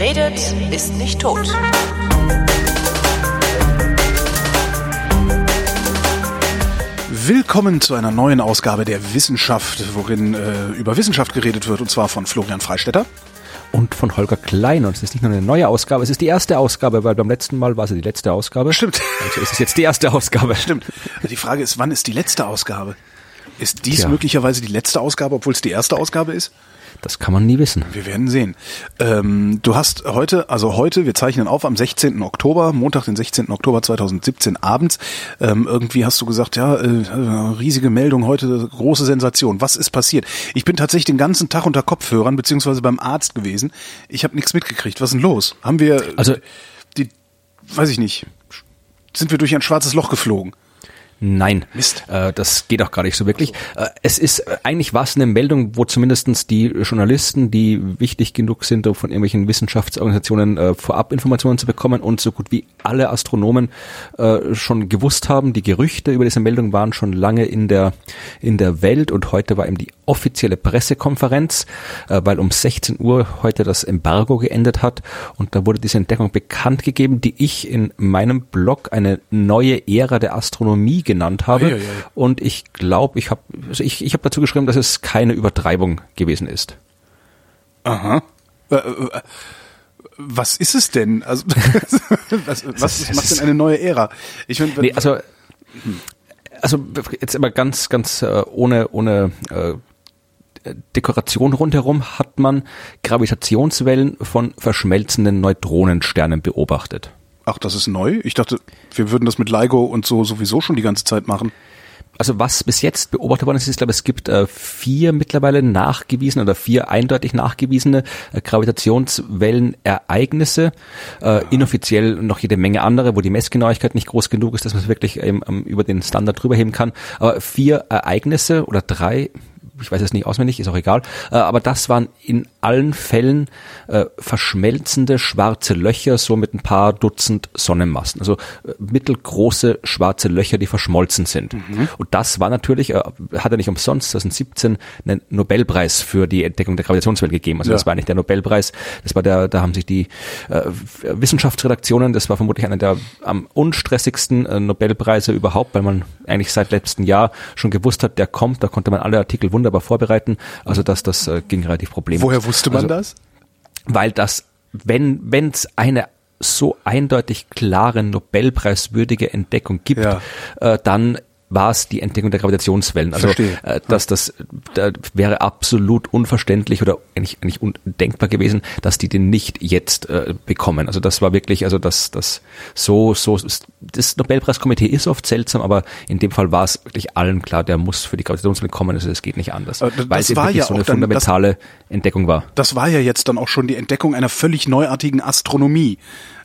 Wer redet, ist nicht tot. Willkommen zu einer neuen Ausgabe der Wissenschaft, worin äh, über Wissenschaft geredet wird, und zwar von Florian Freistetter. Und von Holger Klein. Und es ist nicht nur eine neue Ausgabe, es ist die erste Ausgabe, weil beim letzten Mal war es die letzte Ausgabe. Stimmt. Also ist es jetzt die erste Ausgabe. Stimmt. Die Frage ist, wann ist die letzte Ausgabe? Ist dies Tja. möglicherweise die letzte Ausgabe, obwohl es die erste Ausgabe ist? Das kann man nie wissen. Wir werden sehen. Ähm, du hast heute, also heute, wir zeichnen auf am 16. Oktober, Montag, den 16. Oktober 2017 abends. Ähm, irgendwie hast du gesagt, ja, äh, riesige Meldung heute, große Sensation. Was ist passiert? Ich bin tatsächlich den ganzen Tag unter Kopfhörern beziehungsweise beim Arzt gewesen. Ich habe nichts mitgekriegt. Was ist denn los? Haben wir, Also- die, weiß ich nicht, sind wir durch ein schwarzes Loch geflogen? Nein, Mist. Äh, das geht auch gar nicht so wirklich. Äh, es ist äh, eigentlich was eine Meldung, wo zumindestens die Journalisten, die wichtig genug sind, um von irgendwelchen Wissenschaftsorganisationen äh, vorab Informationen zu bekommen und so gut wie alle Astronomen äh, schon gewusst haben. Die Gerüchte über diese Meldung waren schon lange in der in der Welt und heute war eben die offizielle Pressekonferenz, äh, weil um 16 Uhr heute das Embargo geendet hat und da wurde diese Entdeckung bekannt gegeben, die ich in meinem Blog eine neue Ära der Astronomie genannt habe. Ei, ei, ei. Und ich glaube, ich habe also ich, ich hab dazu geschrieben, dass es keine Übertreibung gewesen ist. Aha. Äh, äh, Was ist es denn? Also, was was es macht ist- denn eine neue Ära? Ich mein, Nee, also also jetzt aber ganz ganz äh, ohne ohne äh, Dekoration rundherum hat man Gravitationswellen von verschmelzenden Neutronensternen beobachtet. Ach, das ist neu? Ich dachte, wir würden das mit LIGO und so sowieso schon die ganze Zeit machen. Also was bis jetzt beobachtet worden ist, ist, glaube ich, es gibt äh, vier mittlerweile nachgewiesene oder vier eindeutig nachgewiesene äh, Gravitationswellenereignisse. Äh, inoffiziell noch jede Menge andere, wo die Messgenauigkeit nicht groß genug ist, dass man es wirklich ähm, über den Standard drüber heben kann. Aber vier Ereignisse oder drei, ich weiß es nicht auswendig, ist auch egal. Äh, aber das waren in allen Fällen äh, verschmelzende schwarze Löcher, so mit ein paar Dutzend Sonnenmassen. Also äh, mittelgroße schwarze Löcher, die verschmolzen sind. Und das war natürlich, hat er nicht umsonst 2017 einen Nobelpreis für die Entdeckung der Gravitationswellen gegeben. Also Ja. das war nicht der Nobelpreis, das war der, da haben sich die Wissenschaftsredaktionen, das war vermutlich einer der am unstressigsten Nobelpreise überhaupt, weil man eigentlich seit letztem Jahr schon gewusst hat, der kommt, da konnte man alle Artikel wunderbar vorbereiten. Also das, das äh, ging relativ problemlos. Woher wusste man also, das? Weil das, wenn wenn es eine so eindeutig klare Nobelpreiswürdige Entdeckung gibt, Ja. äh, dann war es die Entdeckung der Gravitationswellen. Also äh, dass das da wäre absolut unverständlich oder eigentlich, eigentlich undenkbar gewesen, dass die den nicht jetzt äh, bekommen. Also das war wirklich, also das das so so das Nobelpreiskomitee ist oft seltsam, aber in dem Fall war es wirklich allen klar, der muss für die Gravitationswellen kommen. Also es geht nicht anders, das weil es eben wirklich ja so eine dann- das- fundamentale Entdeckung war. Das war ja jetzt dann auch schon die Entdeckung einer völlig neuartigen Astronomie,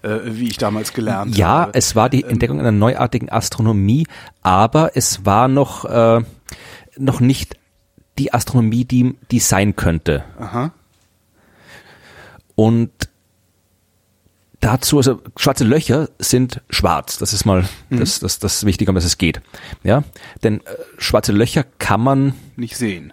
äh, wie ich damals gelernt Ja, habe. es war die Entdeckung einer neuartigen Astronomie, aber es war noch, äh, noch nicht die Astronomie, die, die sein könnte. Aha. Und dazu, also schwarze Löcher sind schwarz. Das ist mal das, das, das Wichtige, um das es geht. Ja, denn äh, schwarze Löcher kann man Nicht sehen.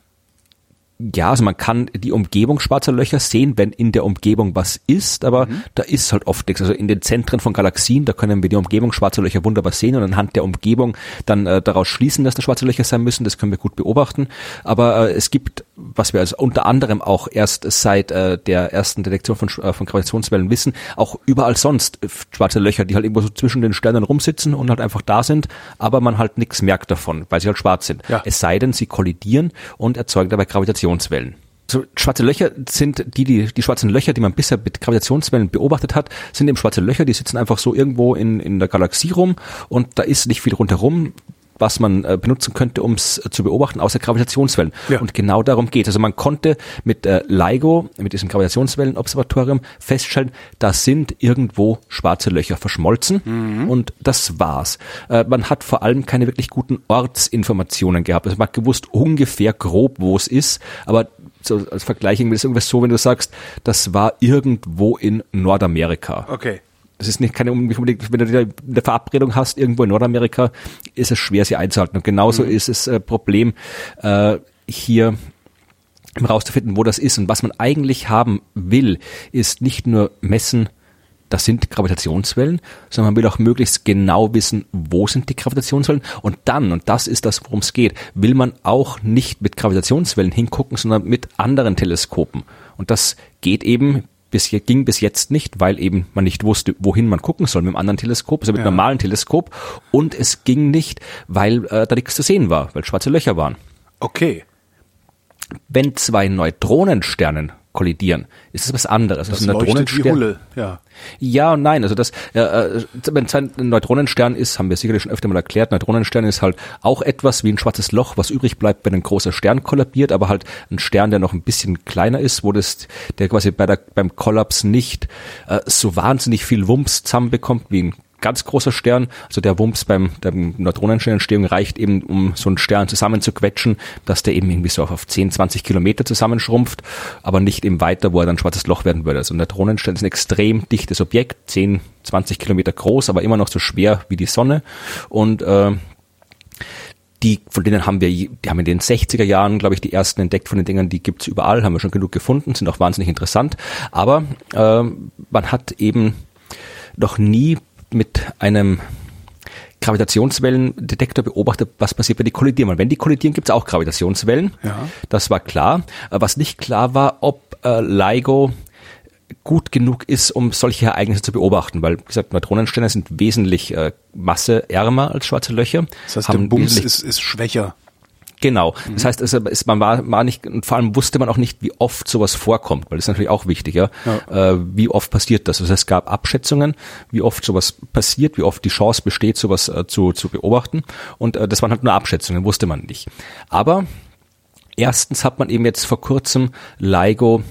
Ja, also man kann die Umgebung schwarzer Löcher sehen, wenn in der Umgebung was ist, aber da ist halt oft nichts. Also in den Zentren von Galaxien, da können wir die Umgebung schwarzer Löcher wunderbar sehen und anhand der Umgebung dann äh, daraus schließen, dass da schwarze Löcher sein müssen. Das können wir gut beobachten. Aber äh, es gibt, was wir also unter anderem auch erst seit äh, der ersten Detektion von, äh, von Gravitationswellen wissen, auch überall sonst äh, schwarze Löcher, die halt irgendwo so zwischen den Sternen rumsitzen und halt einfach da sind, aber man halt nichts merkt davon, weil sie halt schwarz sind. Ja. Es sei denn, sie kollidieren und erzeugen dabei Gravitationswellen. So, schwarze Löcher sind die, die, die schwarzen Löcher, die man bisher mit Gravitationswellen beobachtet hat, sind eben schwarze Löcher, die sitzen einfach so irgendwo in, in der Galaxie rum und da ist nicht viel rundherum, was man äh, benutzen könnte, um es zu beobachten, außer Gravitationswellen. Ja. Und genau darum geht Also man konnte mit äh, LIGO, mit diesem Gravitationswellenobservatorium, feststellen, da sind irgendwo schwarze Löcher verschmolzen und das war's. Äh, man hat vor allem keine wirklich guten Ortsinformationen gehabt. Also man hat gewusst ungefähr grob, wo es ist, aber so als Vergleich irgendwie ist irgendwas so, wenn du sagst, das war irgendwo in Nordamerika. Okay. Das ist nicht keine unbedingt, wenn du eine Verabredung hast irgendwo in Nordamerika, ist es schwer, sie einzuhalten. Und genauso ist es äh, Problem äh, hier herauszufinden, wo das ist. Und was man eigentlich haben will, ist nicht nur messen, das sind Gravitationswellen, sondern man will auch möglichst genau wissen, wo sind die Gravitationswellen. Und dann, und das ist das, worum es geht, will man auch nicht mit Gravitationswellen hingucken, sondern mit anderen Teleskopen. Und das geht eben bis hier ging bis jetzt nicht, weil eben man nicht wusste, wohin man gucken soll mit einem anderen Teleskop, also mit ja. einem normalen Teleskop. Und es ging nicht, weil äh, da nichts zu sehen war, weil schwarze Löcher waren. Okay. Wenn zwei Neutronensternen kollidieren, ist es was anderes. Das, das Neutronenstern. Wie Hulle, ja. Ja und nein. Also das, äh, wenn es ein Neutronenstern ist, haben wir sicherlich schon öfter mal erklärt. Neutronenstern ist halt auch etwas wie ein schwarzes Loch, was übrig bleibt, wenn ein großer Stern kollabiert, aber halt ein Stern, der noch ein bisschen kleiner ist, wo das, der quasi bei der, beim Kollaps nicht äh, so wahnsinnig viel Wumms zusammenbekommt wie ein ganz großer Stern, also der Wumms beim der Neutronensternentstehung reicht eben, um so einen Stern zusammenzuquetschen, dass der eben irgendwie so auf 10, 20 Kilometer zusammenschrumpft, aber nicht eben weiter, wo er dann ein schwarzes Loch werden würde. Also ein Neutronenstern ist ein extrem dichtes Objekt, 10, 20 Kilometer groß, aber immer noch so schwer wie die Sonne und äh, die, von denen haben wir, die haben in den 60er Jahren, glaube ich, die ersten entdeckt von den Dingern, die gibt's überall, haben wir schon genug gefunden, sind auch wahnsinnig interessant. Aber äh, man hat eben noch nie mit einem Gravitationswellendetektor beobachtet, was passiert, wenn die kollidieren. Weil wenn die kollidieren, gibt es auch Gravitationswellen. Ja. Das war klar. Was nicht klar war, ob äh, LIGO gut genug ist, um solche Ereignisse zu beobachten, weil, wie gesagt, Neutronensterne sind wesentlich äh, masseärmer als schwarze Löcher. Das heißt, der Bums ist, ist schwächer. Genau. Mhm. Das heißt, es, es, man war, war nicht, und vor allem wusste man auch nicht, wie oft sowas vorkommt, weil das ist natürlich auch wichtig, ja. ja. Äh, wie oft passiert das? Heißt, es gab Abschätzungen, wie oft sowas passiert, wie oft die Chance besteht, sowas äh, zu, zu beobachten. Und äh, das waren halt nur Abschätzungen, wusste man nicht. Aber erstens hat man eben jetzt vor kurzem LIGO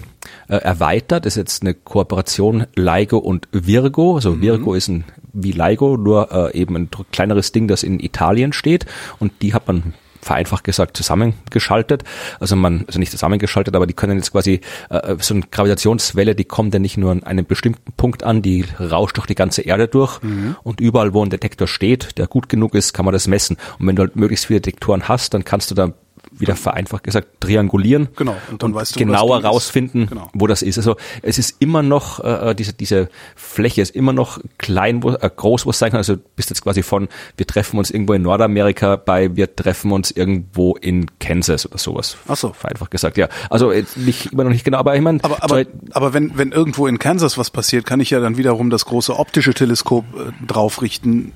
äh, erweitert. Das ist jetzt eine Kooperation LIGO und Virgo. Also mhm. Virgo ist ein wie LIGO, nur äh, eben ein kleineres Ding, das in Italien steht. Und die hat man vereinfacht gesagt zusammengeschaltet. Also man, also nicht zusammengeschaltet, aber die können jetzt quasi äh, so eine Gravitationswelle, die kommt ja nicht nur an einem bestimmten Punkt an, die rauscht durch die ganze Erde durch mhm. und überall, wo ein Detektor steht, der gut genug ist, kann man das messen. Und wenn du halt möglichst viele Detektoren hast, dann kannst du da wieder vereinfacht gesagt triangulieren genau und dann und weißt du, genauer rausfinden, genau. wo das ist. Also es ist immer noch äh, äh, diese diese Fläche ist immer noch klein, wo, äh, groß, wo es sein kann. Also bist jetzt quasi von wir treffen uns irgendwo in Nordamerika bei wir treffen uns irgendwo in Kansas oder sowas. Ach so, vereinfacht gesagt, ja. Also nicht immer noch nicht genau, aber ich meine, aber aber, aber wenn wenn irgendwo in Kansas was passiert, kann ich ja dann wiederum das große optische Teleskop äh, draufrichten,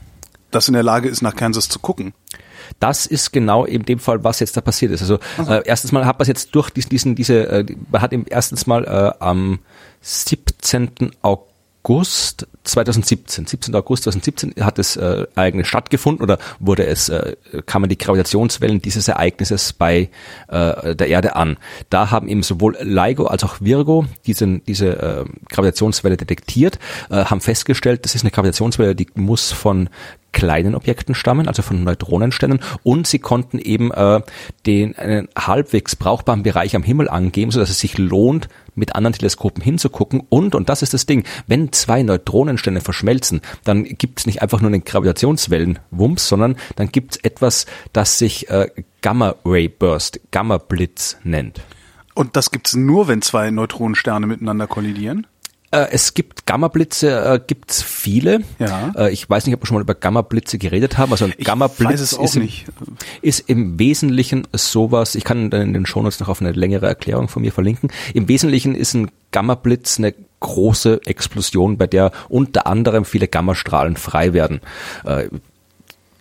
das in der Lage ist, nach Kansas zu gucken. Das ist genau in dem Fall, was jetzt da passiert ist. Also äh, erstens mal hat man jetzt durch diesen, diesen diese, äh, man hat im erstens mal äh, am 17. August 2017, 17. August 2017 hat das äh, Ereignis stattgefunden oder wurde es, äh, kann man die Gravitationswellen dieses Ereignisses bei äh, der Erde an. Da haben eben sowohl LIGO als auch Virgo diesen, diese äh, Gravitationswelle detektiert, äh, haben festgestellt, das ist eine Gravitationswelle, die muss von kleinen Objekten stammen, also von Neutronensternen, und sie konnten eben äh, den einen halbwegs brauchbaren Bereich am Himmel angeben, so dass es sich lohnt, mit anderen Teleskopen hinzugucken. Und, und das ist das Ding, wenn zwei Neutronensterne verschmelzen, dann gibt es nicht einfach nur einen Gravitationswellenwumms, sondern dann gibt es etwas, das sich äh, Gamma-Ray-Burst, Gamma-Blitz nennt. Und das gibt's nur, wenn zwei Neutronensterne miteinander kollidieren? Äh, es gibt Gamma-Blitze, äh, gibt's viele. Ja. Äh, ich weiß nicht, ob wir schon mal über Gamma-Blitze geredet haben. Also ein Gamma-Blitz ist, im, ist im Wesentlichen sowas, ich kann dann in den Shownotes noch auf eine längere Erklärung von mir verlinken. Im Wesentlichen ist ein Gamma-Blitz eine große Explosion, bei der unter anderem viele Gammastrahlen frei werden. Äh,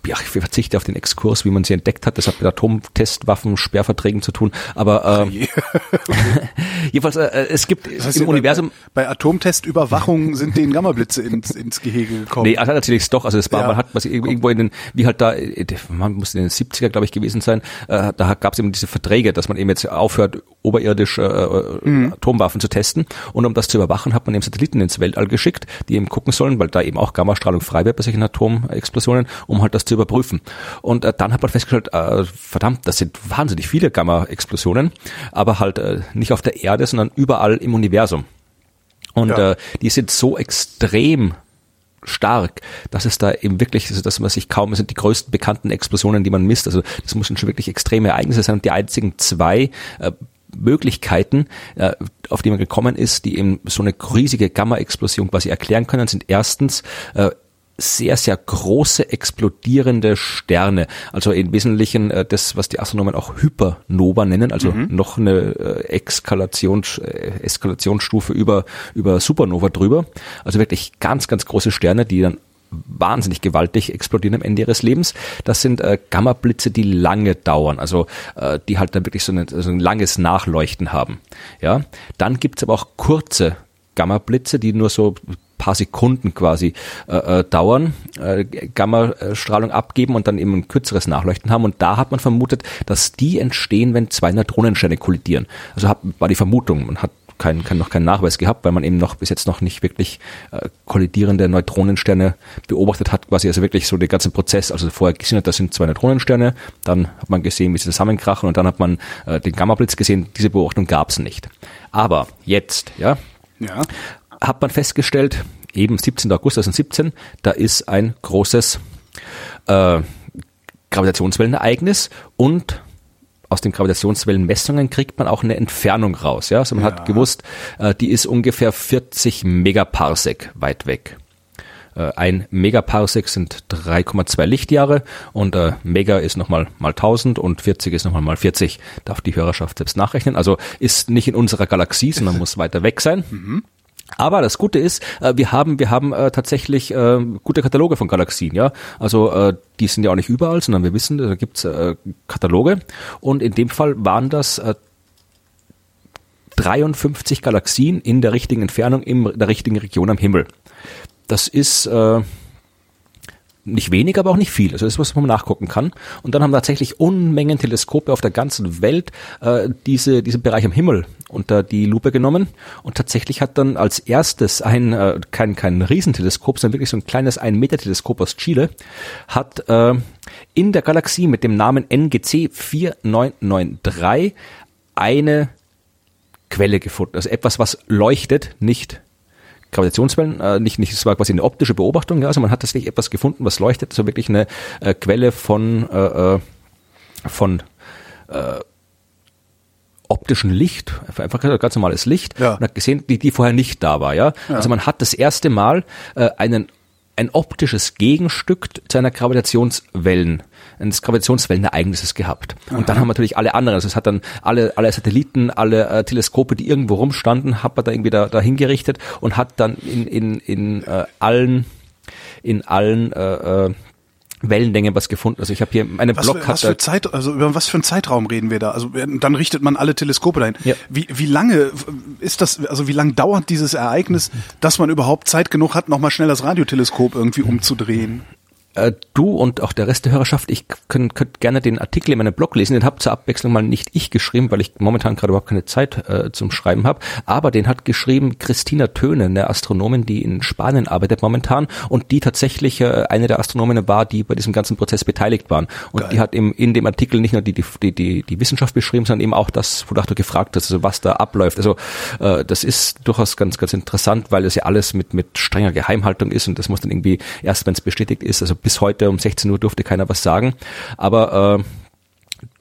ja, ich verzichte auf den Exkurs, wie man sie entdeckt hat. Das hat mit Atomtestwaffen, Sperrverträgen zu tun. Aber äh, jedenfalls, äh, es gibt das heißt, im Universum... Bei, bei Atomtestüberwachung sind den Gammablitze ins, ins Gehege gekommen. Nee, also natürlich doch. Also es war, ja. man hat was irgendwo in den, wie halt da, man muss in den 70er, glaube ich, gewesen sein, äh, da gab es eben diese Verträge, dass man eben jetzt aufhört, oberirdisch äh, mhm. Atomwaffen zu testen. Und um das zu überwachen, hat man eben Satelliten ins Weltall geschickt, die eben gucken sollen, weil da eben auch Gammastrahlung frei wird bei solchen Atomexplosionen, um halt das zu überprüfen. Und äh, dann hat man festgestellt, äh, verdammt, das sind wahnsinnig viele Gamma-Explosionen, aber halt äh, nicht auf der Erde, sondern überall im Universum. Und ja. äh, die sind so extrem stark, dass es da eben wirklich, also dass man sich kaum, es sind die größten bekannten Explosionen, die man misst. Also das müssen schon wirklich extreme Ereignisse sein. Und die einzigen zwei äh, Möglichkeiten, äh, auf die man gekommen ist, die eben so eine riesige Gamma-Explosion quasi erklären können, sind erstens äh, sehr, sehr große explodierende Sterne. Also im Wesentlichen äh, das, was die Astronomen auch Hypernova nennen, also mhm. noch eine äh, Exkalations, äh, Eskalationsstufe über, über Supernova drüber. Also wirklich ganz, ganz große Sterne, die dann wahnsinnig gewaltig explodieren am Ende ihres Lebens. Das sind äh, Gamma-Blitze, die lange dauern, also äh, die halt dann wirklich so, eine, so ein langes Nachleuchten haben. Ja, dann gibt's aber auch kurze Gamma-Blitze, die nur so paar Sekunden quasi äh, äh, dauern, äh, Gammastrahlung abgeben und dann eben ein kürzeres Nachleuchten haben. Und da hat man vermutet, dass die entstehen, wenn zwei Neutronensterne kollidieren. Also hat, war die Vermutung. Man hat kein, kein, noch keinen Nachweis gehabt, weil man eben noch bis jetzt noch nicht wirklich äh, kollidierende Neutronensterne beobachtet hat, quasi also wirklich so den ganzen Prozess, also vorher gesehen hat, das sind zwei Neutronensterne, dann hat man gesehen, wie sie zusammenkrachen und dann hat man äh, den Gammablitz gesehen, diese Beobachtung gab es nicht. Aber jetzt, ja, ja, hat man festgestellt, eben 17. August 2017, da ist ein großes äh, Gravitationswellenereignis und aus den Gravitationswellenmessungen kriegt man auch eine Entfernung raus. Ja? Also man ja. hat gewusst, äh, die ist ungefähr 40 Megaparsec weit weg. Äh, ein Megaparsec sind 3,2 Lichtjahre und äh, Mega ist nochmal mal 1000 und 40 ist nochmal mal 40. Darf die Hörerschaft selbst nachrechnen. Also ist nicht in unserer Galaxie, sondern muss weiter weg sein. Mhm. Aber das Gute ist, äh, wir haben wir haben äh, tatsächlich äh, gute Kataloge von Galaxien, ja. Also die sind ja auch nicht überall, sondern wir wissen, da gibt's äh, Kataloge. Und in dem Fall waren das äh, 53 Galaxien in der richtigen Entfernung, in der richtigen Region am Himmel. Das ist äh, nicht wenig, aber auch nicht viel. Also das ist was man nachgucken kann. Und dann haben tatsächlich Unmengen Teleskope auf der ganzen Welt äh, diese diesen Bereich am Himmel unter die Lupe genommen. Und tatsächlich hat dann als erstes ein äh, kein kein Riesenteleskop, sondern wirklich so ein kleines ein Meter Teleskop aus Chile hat äh, in der Galaxie mit dem Namen NGC 4993 eine Quelle gefunden. Also etwas, was leuchtet, nicht Gravitationswellen, äh, nicht, nicht, es war quasi eine optische Beobachtung, ja, also man hat tatsächlich etwas gefunden, was leuchtet, so also wirklich eine äh, Quelle von, äh, äh, von äh, optischen Licht, einfach ganz normales Licht, ja. und hat gesehen, die, die vorher nicht da war, ja? ja. Also man hat das erste Mal äh, einen ein optisches Gegenstück zu einer Gravitationswellen, eines Gravitationswellenereignisses gehabt. Aha. Und dann haben natürlich alle anderen, also es hat dann alle, alle Satelliten, alle äh, Teleskope, die irgendwo rumstanden, hat man da irgendwie da, da hingerichtet und hat dann in, in, in äh, allen in allen äh, äh, Wellenlänge was gefunden. Also ich habe hier meine was Blog für, was für Zeit, also über was für einen Zeitraum reden wir da? Also dann richtet man alle Teleskope dahin. Ja. Wie wie lange ist das? Also wie lange dauert dieses Ereignis, dass man überhaupt Zeit genug hat, nochmal schnell das Radioteleskop irgendwie umzudrehen? Äh, du und auch der Rest der Hörerschaft, ich könnt, könnt gerne den Artikel in meinem Blog lesen. Den habe zur Abwechslung mal nicht ich geschrieben, weil ich momentan gerade überhaupt keine Zeit äh, zum Schreiben habe. Aber den hat geschrieben Christina Töne, eine Astronomin, die in Spanien arbeitet momentan und die tatsächlich äh, eine der Astronominnen war, die bei diesem ganzen Prozess beteiligt waren. Und Geil. die hat im, in dem Artikel nicht nur die, die, die, die Wissenschaft beschrieben, sondern eben auch das, wonach du gefragt hast, also was da abläuft. Also äh, das ist durchaus ganz, ganz interessant, weil es ja alles mit, mit strenger Geheimhaltung ist und das muss dann irgendwie erst, wenn es bestätigt ist, also bis heute um 16 Uhr durfte keiner was sagen. Aber äh,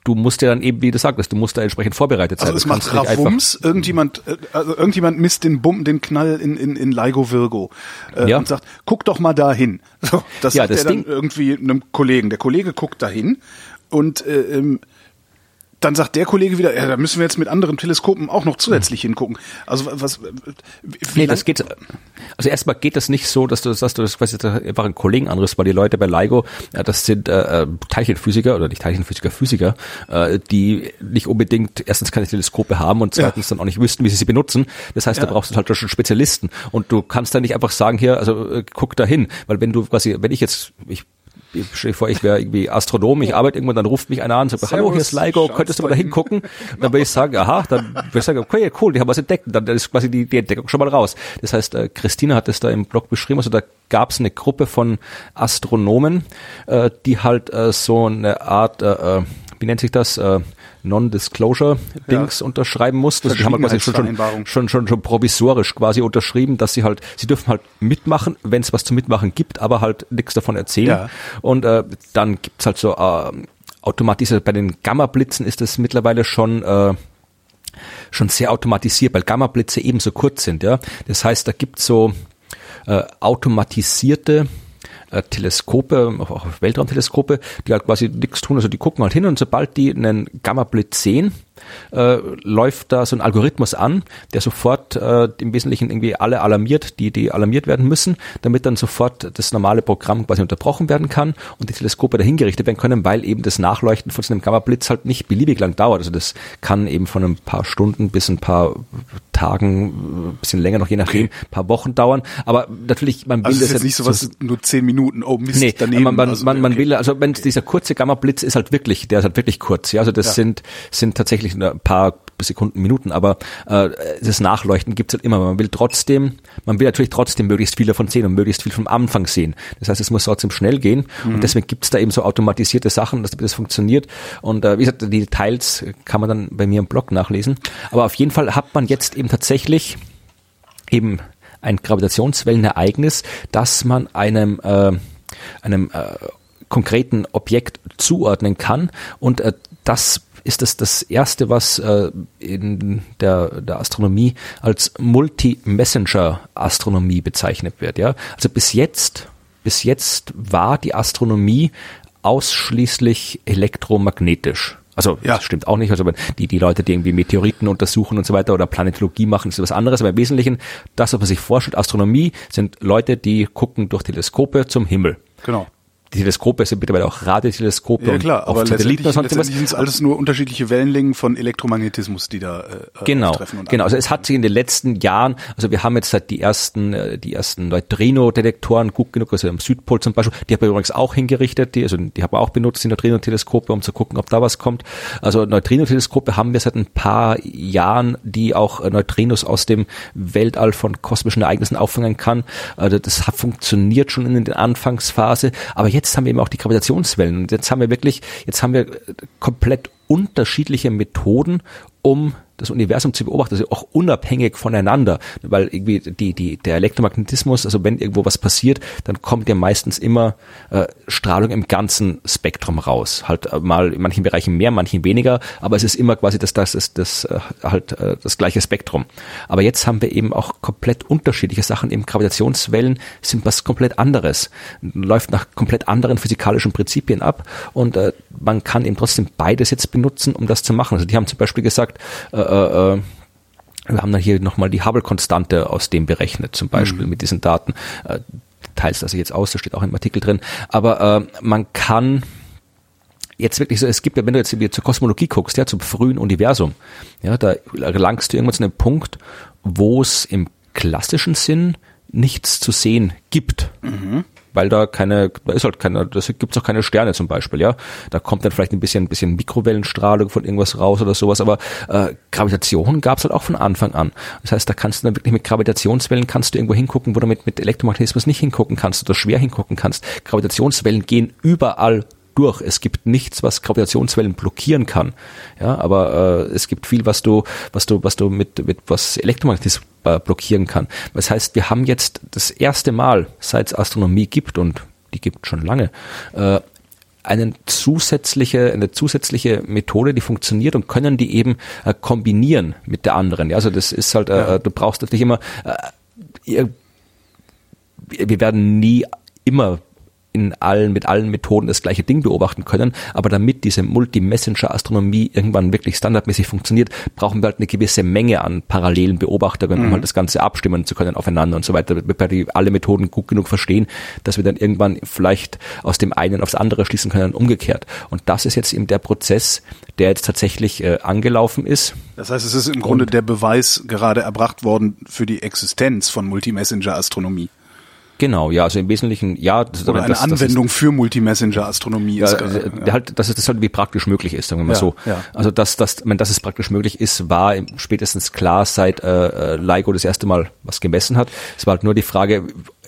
du musst ja dann eben, wie du sagtest, du musst da entsprechend vorbereitet sein. Also es macht Ravums, irgendjemand, äh, also irgendjemand misst den Bumm, den Knall in, in, in Ligo Virgo äh, ja. und sagt, guck doch mal dahin. So, das ja, sagt das er dann Ding irgendwie einem Kollegen. Der Kollege guckt dahin und äh, ähm, dann sagt der Kollege wieder, ja, da müssen wir jetzt mit anderen Teleskopen auch noch zusätzlich hingucken. Also was? nee, das geht. Also erstmal geht das nicht so, dass du das, dass du das quasi einfach einen Kollegen anrufst, weil die Leute bei LIGO, ja, das sind äh, äh, Teilchenphysiker oder nicht Teilchenphysiker, Physiker, äh, die nicht unbedingt erstens keine Teleskope haben und zweitens ja. dann auch nicht wüssten, wie sie sie benutzen. Das heißt, ja. da brauchst du halt schon Spezialisten und du kannst da nicht einfach sagen hier, also äh, guck da hin, weil wenn du quasi, wenn ich jetzt, ich ich stelle vor, ich wäre irgendwie Astronom, ich arbeite irgendwann, dann ruft mich einer an und sagt, hallo, hier ist LIGO, könntest du mal da hingucken? Dann würde ich sagen, aha, dann würde ich sagen, okay, cool, die haben was entdeckt. Dann ist quasi die, die Entdeckung schon mal raus. Das heißt, äh, Christina hat es da im Blog beschrieben, also da gab es eine Gruppe von Astronomen, äh, die halt äh, so eine Art, äh wie nennt sich das, äh, Non-Disclosure-Dings ja. unterschreiben mussten. Also die haben quasi schon, schon, schon, schon, schon provisorisch quasi unterschrieben, dass sie halt, sie dürfen halt mitmachen, wenn es was zu mitmachen gibt, aber halt nichts davon erzählen. Ja. Und äh, dann gibt's halt so äh, automatisiert, bei den Gamma-Blitzen ist es mittlerweile schon äh, schon sehr automatisiert, weil Gamma-Blitze ebenso kurz sind. Ja, das heißt, da gibt's so äh, automatisierte Teleskope, auch Weltraumteleskope, die halt quasi nichts tun. Also die gucken halt hin und sobald die einen Gamma-Blitz sehen, äh, läuft da so ein Algorithmus an, der sofort äh, im Wesentlichen irgendwie alle alarmiert, die, die alarmiert werden müssen, damit dann sofort das normale Programm quasi unterbrochen werden kann und die Teleskope dahin gerichtet werden können, weil eben das Nachleuchten von so einem Gamma-Blitz halt nicht beliebig lang dauert. Also das kann eben von ein paar Stunden bis ein paar Tagen, ein bisschen länger noch, je nachdem, okay. paar Wochen dauern. Aber natürlich, man will also das jetzt nicht so was, nur zehn Minuten, oh Mist, nee, daneben. Man, man, also, man, man okay. will, also wenn dieser kurze Gamma-Blitz ist halt wirklich, der ist halt wirklich kurz. Ja, also das ja. sind, sind tatsächlich ein paar Sekunden, Minuten, aber äh, das Nachleuchten gibt's halt immer. Man will trotzdem, man will natürlich trotzdem möglichst viel davon sehen und möglichst viel vom Anfang sehen. Das heißt, es muss trotzdem schnell gehen mhm. und deswegen gibt's da eben so automatisierte Sachen, dass das funktioniert. Und äh, wie gesagt, die Details kann man dann bei mir im Blog nachlesen. Aber auf jeden Fall hat man jetzt eben tatsächlich eben ein Gravitationswellenereignis, dass man einem äh, einem äh, konkreten Objekt zuordnen kann und äh, das ist das das erste, was äh, in der, der Astronomie als Multi-Messenger-Astronomie bezeichnet wird. Ja, also bis jetzt bis jetzt war die Astronomie ausschließlich elektromagnetisch. Also ja. das stimmt auch nicht. Also die, die Leute, die irgendwie Meteoriten untersuchen und so weiter oder Planetologie machen, ist was anderes. Aber im Wesentlichen, das, was man sich vorstellt, Astronomie, sind Leute, die gucken durch Teleskope zum Himmel. Genau Teleskope sind mittlerweile auch Radioteleskope ja, klar, aber Satelliten und letztendlich sind es alles nur unterschiedliche Wellenlängen von Elektromagnetismus, die da äh, genau, treffen. Und genau, also es hat sich in den letzten Jahren, also wir haben jetzt halt die ersten, äh, die ersten Neutrino-Detektoren gut genug, also am Südpol zum Beispiel, die haben wir übrigens auch hingerichtet, die, also die haben wir auch benutzt, die Neutrino-Teleskope, um zu gucken, ob da was kommt. Also Neutrino-Teleskope haben wir seit ein paar Jahren, die auch äh, Neutrinos aus dem Weltall von kosmischen Ereignissen auffangen kann. Also das hat funktioniert schon in der Anfangsphase, aber jetzt jetzt haben wir eben auch die Gravitationswellen. Jetzt haben wir wirklich, jetzt haben wir komplett unterschiedliche Methoden, um das Universum zu beobachten, also auch unabhängig voneinander, weil irgendwie die, die, der Elektromagnetismus, also wenn irgendwo was passiert, dann kommt ja meistens immer äh, Strahlung im ganzen Spektrum raus. Halt äh, mal in manchen Bereichen mehr, manchen weniger, aber es ist immer quasi das, das ist das, äh, halt äh, das gleiche Spektrum. Aber jetzt haben wir eben auch komplett unterschiedliche Sachen. Eben Gravitationswellen sind was komplett anderes, läuft nach komplett anderen physikalischen Prinzipien ab und äh, man kann eben trotzdem beides jetzt benutzen, um das zu machen. Also die haben zum Beispiel gesagt, äh, äh, wir haben dann hier nochmal die Hubble-Konstante aus dem berechnet, zum Beispiel mhm. mit diesen Daten. Äh, teils das jetzt aus, das steht auch im Artikel drin. Aber äh, man kann jetzt wirklich so, es gibt ja, wenn du jetzt zur Kosmologie guckst, ja, zum frühen Universum, ja, da gelangst du irgendwann zu einem Punkt, wo es im klassischen Sinn nichts zu sehen gibt. Mhm weil da keine, da ist halt keine, da gibt's auch keine Sterne zum Beispiel, ja. Da kommt dann vielleicht ein bisschen, ein bisschen Mikrowellenstrahlung von irgendwas raus oder sowas, aber äh, Gravitation gab's halt auch von Anfang an. Das heißt, da kannst du dann wirklich mit Gravitationswellen kannst du irgendwo hingucken, wo du mit, mit Elektromagnetismus nicht hingucken kannst oder schwer hingucken kannst. Gravitationswellen gehen überall durch. Es gibt nichts, was Gravitationswellen blockieren kann. Ja, aber äh, es gibt viel, was du, was du, was du mit, mit was Elektromagnetismus äh, blockieren kann. Das heißt, wir haben jetzt das erste Mal, seit es Astronomie gibt und die gibt schon lange, äh, eine zusätzliche, eine zusätzliche Methode, die funktioniert und können die eben äh, kombinieren mit der anderen. Ja, also das ist halt, äh, ja. du brauchst natürlich immer, äh, wir werden nie immer in allen, mit allen Methoden das gleiche Ding beobachten können. Aber damit diese Multi-Messenger-Astronomie irgendwann wirklich standardmäßig funktioniert, brauchen wir halt eine gewisse Menge an parallelen Beobachtungen, um mhm. halt das Ganze abstimmen zu können aufeinander und so weiter, damit wir die, alle Methoden gut genug verstehen, dass wir dann irgendwann vielleicht aus dem einen aufs andere schließen können, umgekehrt. Und das ist jetzt eben der Prozess, der jetzt tatsächlich äh, angelaufen ist. Das heißt, es ist im Grunde der Beweis gerade erbracht worden für die Existenz von Multi-Messenger-Astronomie. Genau, ja, also im Wesentlichen, ja. Das, Oder eine das, Anwendung das ist, für Multi-Messenger-Astronomie. Ja, äh, ja. halt, dass es das halt wie praktisch möglich ist, sagen wir mal ja, so. Ja. Also dass, dass, wenn das es praktisch möglich ist, war spätestens klar, seit äh, äh, LIGO das erste Mal was gemessen hat. Es war halt nur die Frage,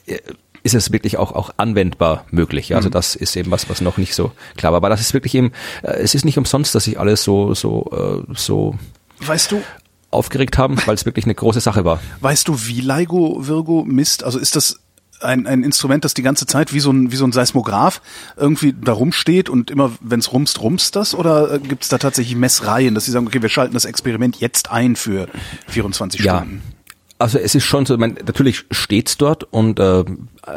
äh, ist es wirklich auch, auch anwendbar möglich. Also mhm. das ist eben was, was noch nicht so klar war. Aber das ist wirklich eben, äh, es ist nicht umsonst, dass sich alles so, so, äh, so weißt du, aufgeregt haben, weil es wirklich eine große Sache war. Weißt du, wie LIGO Virgo misst? Also ist das ein, ein Instrument, das die ganze Zeit wie so ein, wie so ein Seismograph irgendwie da rumsteht und immer, wenn es rumst, rumst das? Oder äh, gibt es da tatsächlich Messreihen, dass sie sagen, okay, wir schalten das Experiment jetzt ein für 24 Ja. Stunden? Also es ist schon so, meine, natürlich steht's dort und äh,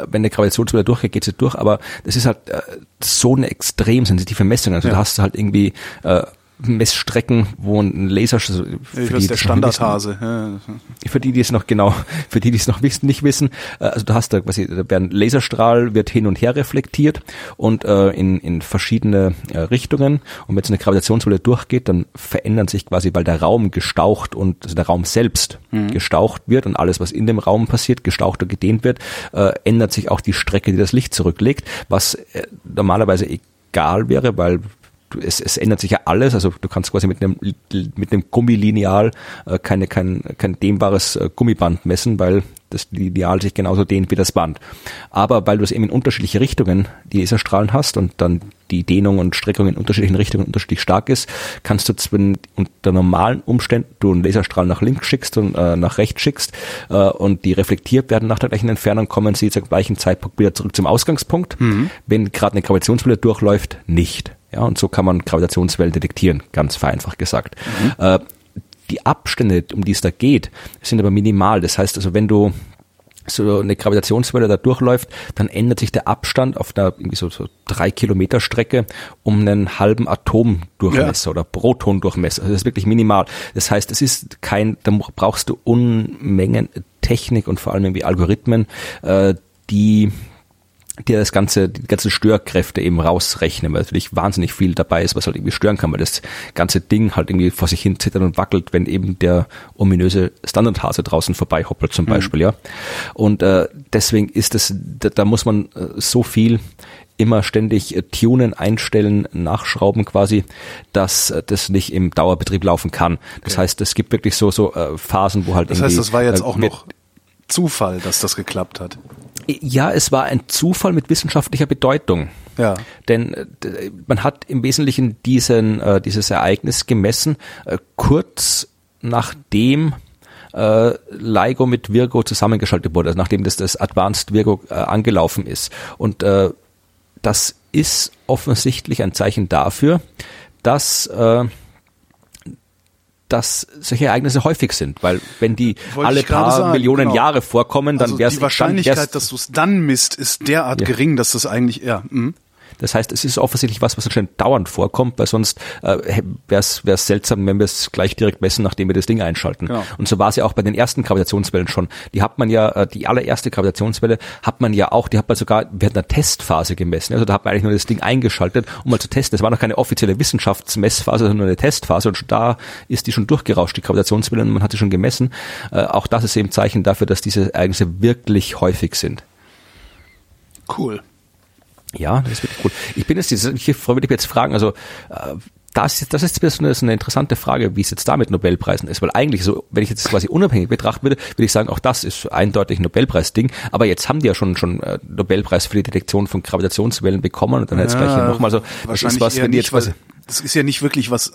wenn der Gravitationswelle durchgeht, geht sie durch, aber das ist halt äh, so eine extrem sensitive Messung. Also Ja. da hast du halt irgendwie äh, Messstrecken, wo ein Laser für die, der wissen- Standardhase. Ja. für die, die es noch genau, für die, die es noch wissen, nicht wissen, äh, also du hast da quasi, da werden Laserstrahl wird hin und her reflektiert und äh, in, in verschiedene äh, Richtungen. Und wenn so eine Gravitationswelle durchgeht, dann verändern sich quasi, weil der Raum gestaucht und also der Raum selbst gestaucht wird und alles, was in dem Raum passiert, gestaucht und gedehnt wird, äh, ändert sich auch die Strecke, die das Licht zurücklegt, was äh, normalerweise egal wäre, weil du, es, es ändert sich ja alles, also du kannst quasi mit einem mit einem Gummilineal äh, keine kein kein dehnbares äh, Gummiband messen, weil das Lineal sich genauso dehnt wie das Band. Aber weil du es eben in unterschiedliche Richtungen die Laserstrahlen hast und dann die Dehnung und Streckung in unterschiedlichen Richtungen unterschiedlich stark ist, kannst du unter normalen Umständen du einen Laserstrahl nach links schickst und äh, nach rechts schickst äh, und die reflektiert werden nach der gleichen Entfernung, kommen sie zum gleichen Zeitpunkt wieder zurück zum Ausgangspunkt. Wenn gerade eine Gravitationswelle durchläuft, nicht. Ja, und so kann man Gravitationswellen detektieren, ganz vereinfacht gesagt. Äh, die Abstände, um die es da geht, sind aber minimal. Das heißt also, wenn du so eine Gravitationswelle da durchläuft, dann ändert sich der Abstand auf einer irgendwie so, so drei Kilometer Strecke um einen halben Atomdurchmesser oder Protondurchmesser. Also das ist wirklich minimal. Das heißt, es ist kein, da brauchst du Unmengen Technik und vor allem irgendwie Algorithmen, äh, die dir das ganze, die ganzen Störkräfte eben rausrechnen, weil natürlich wahnsinnig viel dabei ist, was halt irgendwie stören kann, weil das ganze Ding halt irgendwie vor sich hin zittert und wackelt, wenn eben der ominöse Standardhase draußen vorbei hoppelt zum Beispiel, ja. Und äh, deswegen ist es, da, da muss man äh, so viel immer ständig äh, tunen, einstellen, nachschrauben quasi, dass äh, das nicht im Dauerbetrieb laufen kann. Das heißt, es gibt wirklich so so äh, Phasen, wo halt Das heißt, das war jetzt äh, auch noch Zufall, dass das geklappt hat. ja, es war ein Zufall mit wissenschaftlicher Bedeutung. Ja. Denn äh, man hat im Wesentlichen diesen, äh, dieses Ereignis gemessen, äh, kurz nachdem äh, LIGO mit Virgo zusammengeschaltet wurde, also nachdem das, das Advanced Virgo äh, angelaufen ist. Und äh, das ist offensichtlich ein Zeichen dafür, dass äh, dass solche Ereignisse häufig sind, weil wenn die Wollte alle paar sagen, Millionen genau. Jahre vorkommen, dann Also wäre es die Wahrscheinlichkeit, dass du es dann misst, ist derart Ja. gering, dass das eigentlich, ja, mhm. Das heißt, es ist offensichtlich was, was anscheinend dauernd vorkommt, weil sonst äh, wäre es seltsam, wenn wir es gleich direkt messen, nachdem wir das Ding einschalten. Genau. Und so war es ja auch bei den ersten Gravitationswellen schon. Die hat man ja, äh, die allererste Gravitationswelle hat man ja auch, die hat man sogar während einer Testphase gemessen. Also da hat man eigentlich nur das Ding eingeschaltet, um mal zu testen. Es war noch keine offizielle Wissenschaftsmessphase, sondern nur eine Testphase und schon da ist die schon durchgerauscht, die Gravitationswelle, und man hat sie schon gemessen. Äh, auch das ist eben Zeichen dafür, dass diese Ereignisse wirklich häufig sind. cool. Ja, das ist wirklich cool. Ich bin jetzt, ich freue mich jetzt fragen, also äh, das, ist- das ist jetzt so eine, so eine interessante Frage, wie es jetzt da mit Nobelpreisen ist, weil eigentlich so, wenn ich jetzt quasi unabhängig betrachten würde, würde ich sagen, auch das ist eindeutig ein Nobelpreisding, aber jetzt haben die ja schon schon äh, Nobelpreis für die Detektion von Gravitationswellen bekommen und dann jetzt gleich hier nochmal so, das ist was, wenn die jetzt weil das ist ja nicht wirklich was.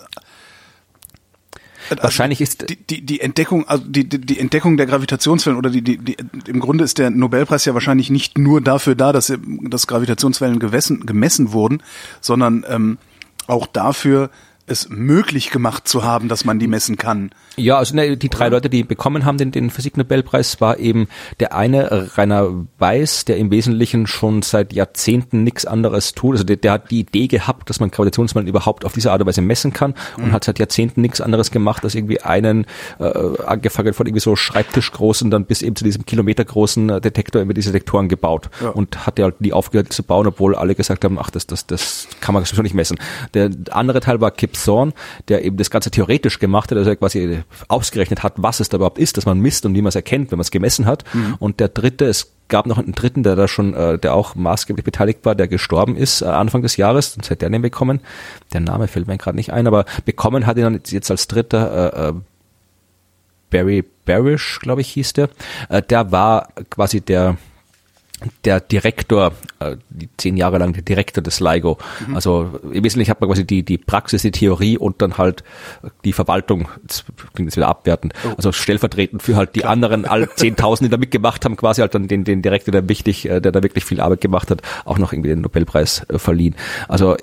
Also Wahrscheinlich ist- die, die, die Entdeckung, also die, die, die Entdeckung der Gravitationswellen oder die, die, die, im Grunde ist der Nobelpreis ja wahrscheinlich nicht nur dafür da, dass, dass Gravitationswellen gemessen, gemessen wurden, sondern ähm, auch dafür, es möglich gemacht zu haben, dass man die messen kann. Ja, also ne, die drei Leute, die bekommen haben den, den Physiknobelpreis, war eben der eine, Rainer Weiß, der im Wesentlichen schon seit Jahrzehnten nichts anderes tut. Also der, der hat die Idee gehabt, dass man Gravitationswellen überhaupt auf diese Art und Weise messen kann und hat seit Jahrzehnten nichts anderes gemacht, als irgendwie einen, äh, angefangen von irgendwie so Schreibtischgroßen, dann bis eben zu diesem kilometergroßen äh, Detektor immer diese Detektoren gebaut Ja. und hat ja halt nie aufgehört zu bauen, obwohl alle gesagt haben, ach, das, das, das kann man sowieso nicht messen. Der andere Teil war Kip Thorne, der eben das Ganze theoretisch gemacht hat, also er quasi ausgerechnet hat, was es da überhaupt ist, dass man misst und wie man es erkennt, wenn man es gemessen hat. Und der dritte, es gab noch einen dritten, der da schon, äh, der auch maßgeblich beteiligt war, der gestorben ist äh, Anfang des Jahres, sonst hätte er den bekommen. Der Name fällt mir gerade nicht ein, aber bekommen hat ihn dann jetzt als dritter äh, äh, Barry Barish, glaube ich, hieß der. Äh, der war quasi der der Direktor, äh, die zehn Jahre lang der Direktor des LIGO. Mhm. Also im Wesentlichen hat man quasi die, die Praxis, die Theorie und dann halt die Verwaltung, das klingt jetzt wieder abwertend, oh. also stellvertretend für halt die Klar. anderen alle Zehntausend, die da mitgemacht haben, quasi halt dann den, den Direktor, der wichtig, äh, der da wirklich viel Arbeit gemacht hat, auch noch irgendwie den Nobelpreis äh, verliehen. Also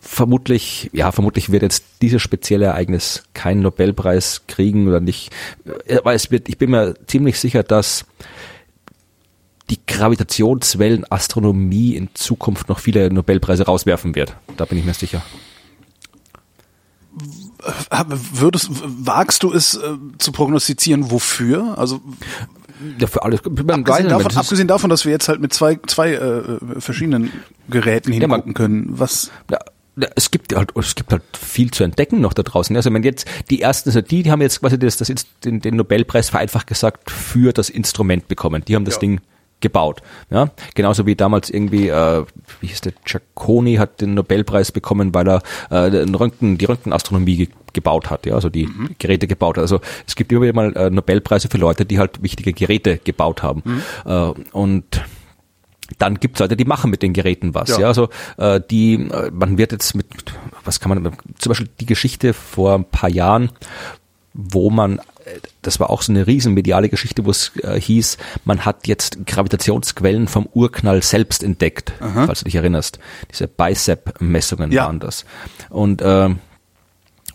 vermutlich, ja, vermutlich wird jetzt dieses spezielle Ereignis keinen Nobelpreis kriegen oder nicht. Aber es wird, ich bin mir ziemlich sicher, dass die Gravitationswellenastronomie in Zukunft noch viele Nobelpreise rauswerfen wird. Da bin ich mir sicher. Würdest, wagst du es äh, zu prognostizieren, wofür? Also ja, für alles. Abgesehen davon, abgesehen davon, dass wir jetzt halt mit zwei, zwei äh, verschiedenen Geräten hingucken ja, man, können. Was? Ja, es gibt halt, es gibt halt viel zu entdecken noch da draußen. Also wenn jetzt die ersten, also die, die haben jetzt quasi das, das den, den Nobelpreis vereinfacht gesagt für das Instrument bekommen. Die haben das ja. Ding gebaut. Ja, genauso wie damals irgendwie, äh, wie hieß der, Giacconi hat den Nobelpreis bekommen, weil er äh, den Röntgen, die Röntgenastronomie ge gebaut hat, ja, also die mhm. Geräte gebaut hat. Also es gibt immer wieder mal äh, Nobelpreise für Leute, die halt wichtige Geräte gebaut haben. Mhm. Äh, und dann gibt's Leute, die machen mit den Geräten was. Ja, ja also äh, die, äh, man wird jetzt mit, was kann man, zum Beispiel die Geschichte vor ein paar Jahren, wo man, das war auch so eine riesen mediale Geschichte, wo es äh, hieß, man hat jetzt Gravitationsquellen vom Urknall selbst entdeckt, Aha. falls du dich erinnerst. Diese Bicep-Messungen ja. waren das. Und äh,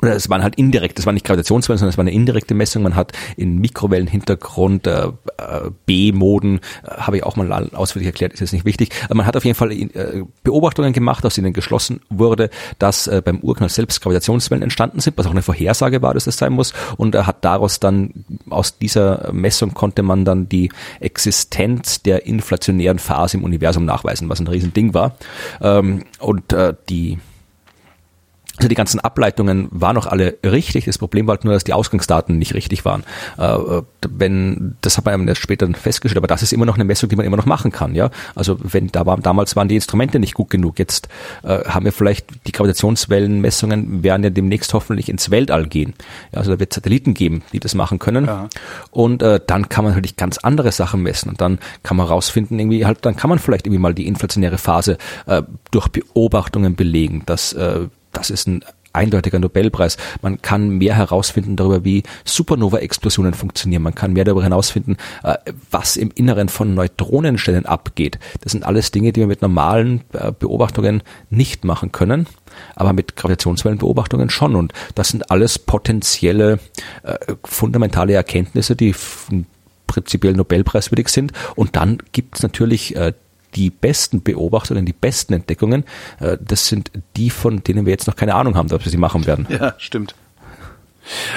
oder es waren halt indirekt, das war nicht Gravitationswellen, sondern es war eine indirekte Messung. Man hat in Mikrowellenhintergrund äh, äh B-Moden, äh, habe ich auch mal ausführlich erklärt, ist jetzt nicht wichtig. Aber man hat auf jeden Fall äh, Beobachtungen gemacht, aus denen geschlossen wurde, dass äh, beim Urknall selbst Gravitationswellen entstanden sind, was auch eine Vorhersage war, dass das sein muss. Und er hat daraus dann, aus dieser Messung konnte man dann die Existenz der inflationären Phase im Universum nachweisen, was ein Riesending war. Ähm, und äh, die also die ganzen Ableitungen waren noch alle richtig. Das Problem war halt nur, dass die Ausgangsdaten nicht richtig waren. Äh, wenn, das hat man später festgestellt, aber das ist immer noch eine Messung, die man immer noch machen kann. Ja, also wenn da war, damals waren die Instrumente nicht gut genug. Jetzt äh, haben wir vielleicht die Gravitationswellenmessungen werden ja demnächst hoffentlich ins Weltall gehen. Ja, also da wird Satelliten geben, die das machen können. Ja. Und äh, dann kann man natürlich ganz andere Sachen messen und dann kann man rausfinden, irgendwie halt, dann kann man vielleicht irgendwie mal die inflationäre Phase äh, durch Beobachtungen belegen, dass äh, das ist ein eindeutiger Nobelpreis. Man kann mehr herausfinden darüber, wie Supernova-Explosionen funktionieren. Man kann mehr darüber herausfinden, äh, was im Inneren von Neutronenstellen abgeht. Das sind alles Dinge, die wir mit normalen äh, Beobachtungen nicht machen können, aber mit Gravitationswellenbeobachtungen schon. Und das sind alles potenzielle äh, fundamentale Erkenntnisse, die prinzipiell Nobelpreiswürdig sind. Und dann gibt es natürlich äh, die besten Beobachtungen, die besten Entdeckungen, äh, das sind die, von denen wir jetzt noch keine Ahnung haben, dass wir sie machen werden. Ja, stimmt.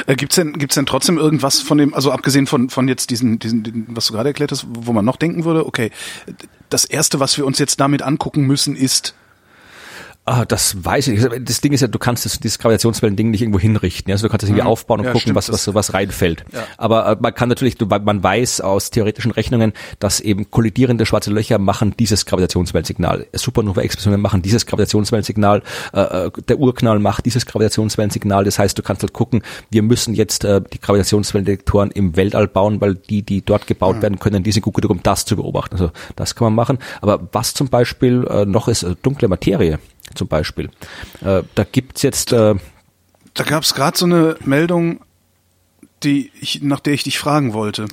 Äh, gibt's denn, gibt's denn trotzdem irgendwas von dem, also abgesehen von, von jetzt diesen, diesen, was du gerade erklärt hast, wo man noch denken würde, okay, das erste, was wir uns jetzt damit angucken müssen, ist Ah, das weiß ich nicht. Das Ding ist ja, du kannst das, dieses Gravitationswellen-Ding nicht irgendwo hinrichten. Also du kannst das irgendwie mhm. aufbauen und ja, gucken, stimmt, was, was, was reinfällt. Ja. Aber äh, man kann natürlich, man weiß aus theoretischen Rechnungen, dass eben kollidierende schwarze Löcher machen dieses Gravitationswellensignal. Supernova-Explosionen machen dieses Gravitationswellensignal. Äh, äh, der Urknall macht dieses Gravitationswellensignal. Das heißt, du kannst halt gucken, wir müssen jetzt äh, die Gravitationswellendetektoren im Weltall bauen, weil die, die dort gebaut mhm. werden können, die sind gut genug, um das zu beobachten. Also das kann man machen. Aber was zum Beispiel äh, noch ist, äh, dunkle Materie zum Beispiel. Äh, da gibt's jetzt. Äh, da gab's gerade so eine Meldung, die ich, nach der ich dich fragen wollte.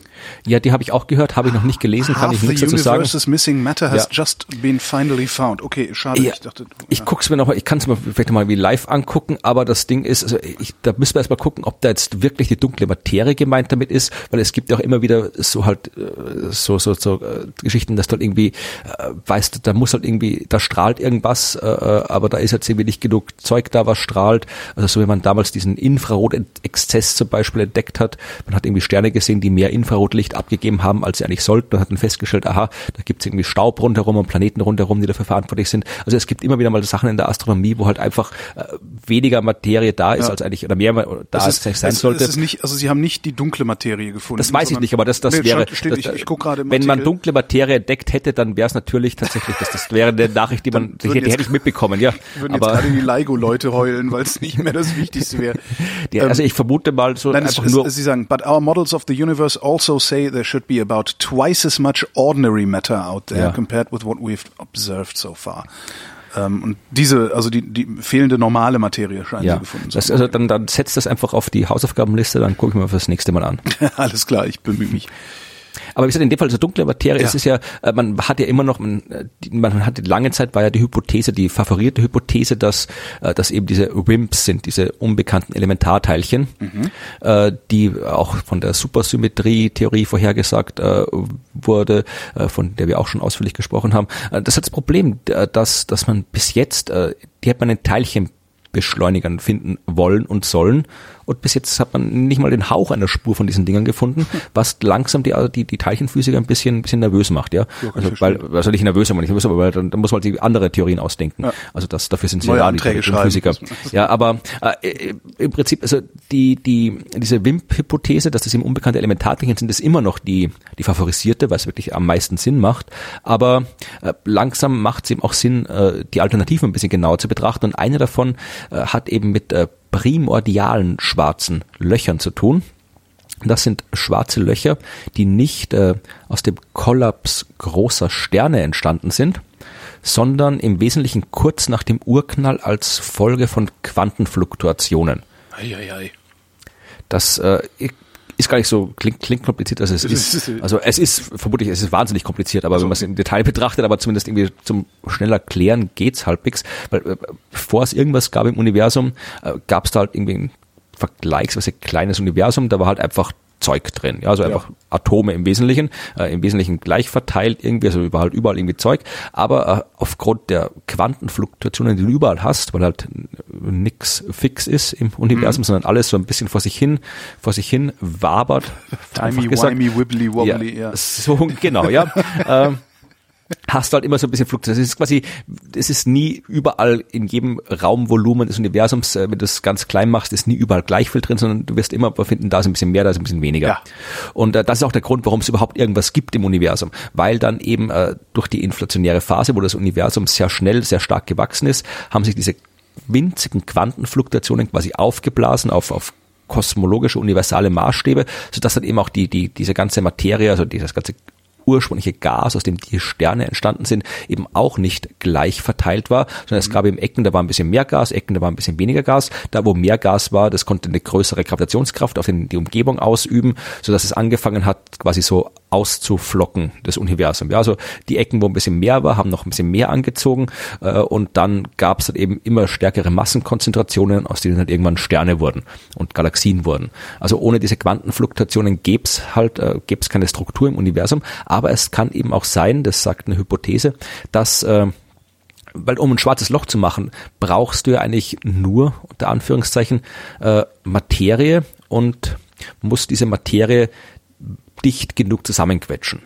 Ja, die habe ich auch gehört, habe ich noch nicht gelesen, kann ich nichts dazu sagen. The universe's missing matter has ja. just been finally found. Okay, schade. Ja, ich dachte, ja. ich guck's mir noch ich kann es mir vielleicht mal wie live angucken, aber das Ding ist, also ich, da müssen wir erstmal gucken, ob da jetzt wirklich die dunkle Materie gemeint damit ist, weil es gibt ja auch immer wieder so halt äh, so so so äh, Geschichten, dass dort irgendwie äh, weißt, da muss halt irgendwie, da strahlt irgendwas, äh, äh, aber da ist jetzt irgendwie nicht genug Zeug da, was strahlt. Also so wie man damals diesen Infrarot-Exzess zum Beispiel entdeckt entdeckt hat. Man hat irgendwie Sterne gesehen, die mehr Infrarotlicht abgegeben haben, als sie eigentlich sollten und hat dann festgestellt, aha, da gibt es irgendwie Staub rundherum und Planeten rundherum, die dafür verantwortlich sind. Also es gibt immer wieder mal Sachen in der Astronomie, wo halt einfach äh, weniger Materie da ist, ja. als eigentlich, oder mehr da ist, als sein es, sollte. Es ist nicht, also sie haben nicht die dunkle Materie gefunden. Das weiß ich nicht, aber das, das nee, wäre, steht, das, ich, ich guck wenn man dunkle Materie entdeckt hätte, dann wäre es natürlich tatsächlich, das, das wäre eine Nachricht, die man, die, die hätte ich mitbekommen, ja. Würden aber, jetzt gerade die LIGO-Leute heulen, weil es nicht mehr das Wichtigste wäre. also ich vermute mal so Nein, einfach es, nur Sie sagen, but our models of the universe also say there should be about twice as much ordinary matter out there Ja. compared with what we've observed so far. Ähm, und diese, also die, die fehlende normale Materie scheinen Ja, gefunden zu das, haben. also dann, dann setzt das einfach auf die Hausaufgabenliste, dann gucke ich mir fürs nächste Mal an. Alles klar, ich bemühe mich. Aber wie gesagt, in dem Fall so dunkle Materie, Ja. es ist ja, äh, man hat ja immer noch, man, die- man hatte lange Zeit war ja die Hypothese, die favorierte Hypothese, dass, äh, dass eben diese WIMPs sind, diese unbekannten Elementarteilchen, äh, die auch von der Supersymmetrie-Theorie vorhergesagt wurde, von der wir auch schon ausführlich gesprochen haben. Das hat das Problem, dass, dass man bis jetzt, die hat man in Teilchenbeschleunigern finden wollen und sollen. Und bis jetzt hat man nicht mal den Hauch einer Spur von diesen Dingern gefunden, was langsam die, die, die Teilchenphysiker ein bisschen, ein bisschen nervös macht, ja. ich also, weil, also nicht nervös, aber nicht nervös, aber weil dann, dann muss man sich andere Theorien ausdenken. Ja. Also das, dafür sind sie Neue ja Anträge die. Physiker. Ja, aber äh, im Prinzip, also die, die, diese WIMP-Hypothese, dass das eben unbekannte Elementarteilchen sind, ist immer noch die, die favorisierte, weil es wirklich am meisten Sinn macht. Aber äh, langsam macht es eben auch Sinn, äh, die Alternativen ein bisschen genauer zu betrachten. Und eine davon äh, hat eben mit äh, primordialen schwarzen Löchern zu tun. Das sind schwarze Löcher, die nicht äh, aus dem Kollaps großer Sterne entstanden sind, sondern im Wesentlichen kurz nach dem Urknall als Folge von Quantenfluktuationen. Eieiei. Das äh, ist gar nicht so, klingt, klingt kompliziert, als es ist. Also es ist, vermutlich, es ist wahnsinnig kompliziert, aber wenn man es im Detail betrachtet, aber zumindest irgendwie zum schneller klären geht's halbwegs, weil äh, bevor es irgendwas gab im Universum, äh, gab es da halt irgendwie ein vergleichsweise kleines Universum, da war halt einfach Zeug drin, ja, also einfach Atome im Wesentlichen, äh, im Wesentlichen gleich verteilt irgendwie, also überall, überall irgendwie Zeug, aber äh, aufgrund der Quantenfluktuationen, die du überall hast, weil halt nix fix ist im Universum, Mhm. sondern alles so ein bisschen vor sich hin, vor sich hin wabert. Timey, wimey, wibbly, wobbly, ja. So, genau, ja. ähm, hast du halt immer so ein bisschen Fluktuation. Es ist quasi, es ist nie überall in jedem Raumvolumen des Universums, äh, wenn du es ganz klein machst, ist nie überall gleich viel drin, sondern du wirst immer finden, da ist ein bisschen mehr, da ist ein bisschen weniger. Ja. Und äh, das ist auch der Grund, warum es überhaupt irgendwas gibt im Universum, weil dann eben äh, durch die inflationäre Phase, wo das Universum sehr schnell, sehr stark gewachsen ist, haben sich diese winzigen Quantenfluktuationen quasi aufgeblasen auf, auf kosmologische universale Maßstäbe, sodass dann eben auch die, die, diese ganze Materie, also dieses ganze ursprüngliche Gas, aus dem die Sterne entstanden sind, eben auch nicht gleich verteilt war, sondern es gab eben Ecken, da war ein bisschen mehr Gas, Ecken, da war ein bisschen weniger Gas. Da, wo mehr Gas war, das konnte eine größere Gravitationskraft auf den, die Umgebung ausüben, sodass es angefangen hat, quasi so auszuflocken, das Universum. Ja, also die Ecken, wo ein bisschen mehr war, haben noch ein bisschen mehr angezogen äh, und dann gab es halt eben immer stärkere Massenkonzentrationen, aus denen halt irgendwann Sterne wurden und Galaxien wurden. Also ohne diese Quantenfluktuationen gäbe es halt, äh, gäbe keine Struktur im Universum, aber es kann eben auch sein, das sagt eine Hypothese, dass äh, weil um ein schwarzes Loch zu machen, brauchst du ja eigentlich nur, unter Anführungszeichen, äh, Materie und musst diese Materie dicht genug zusammenquetschen.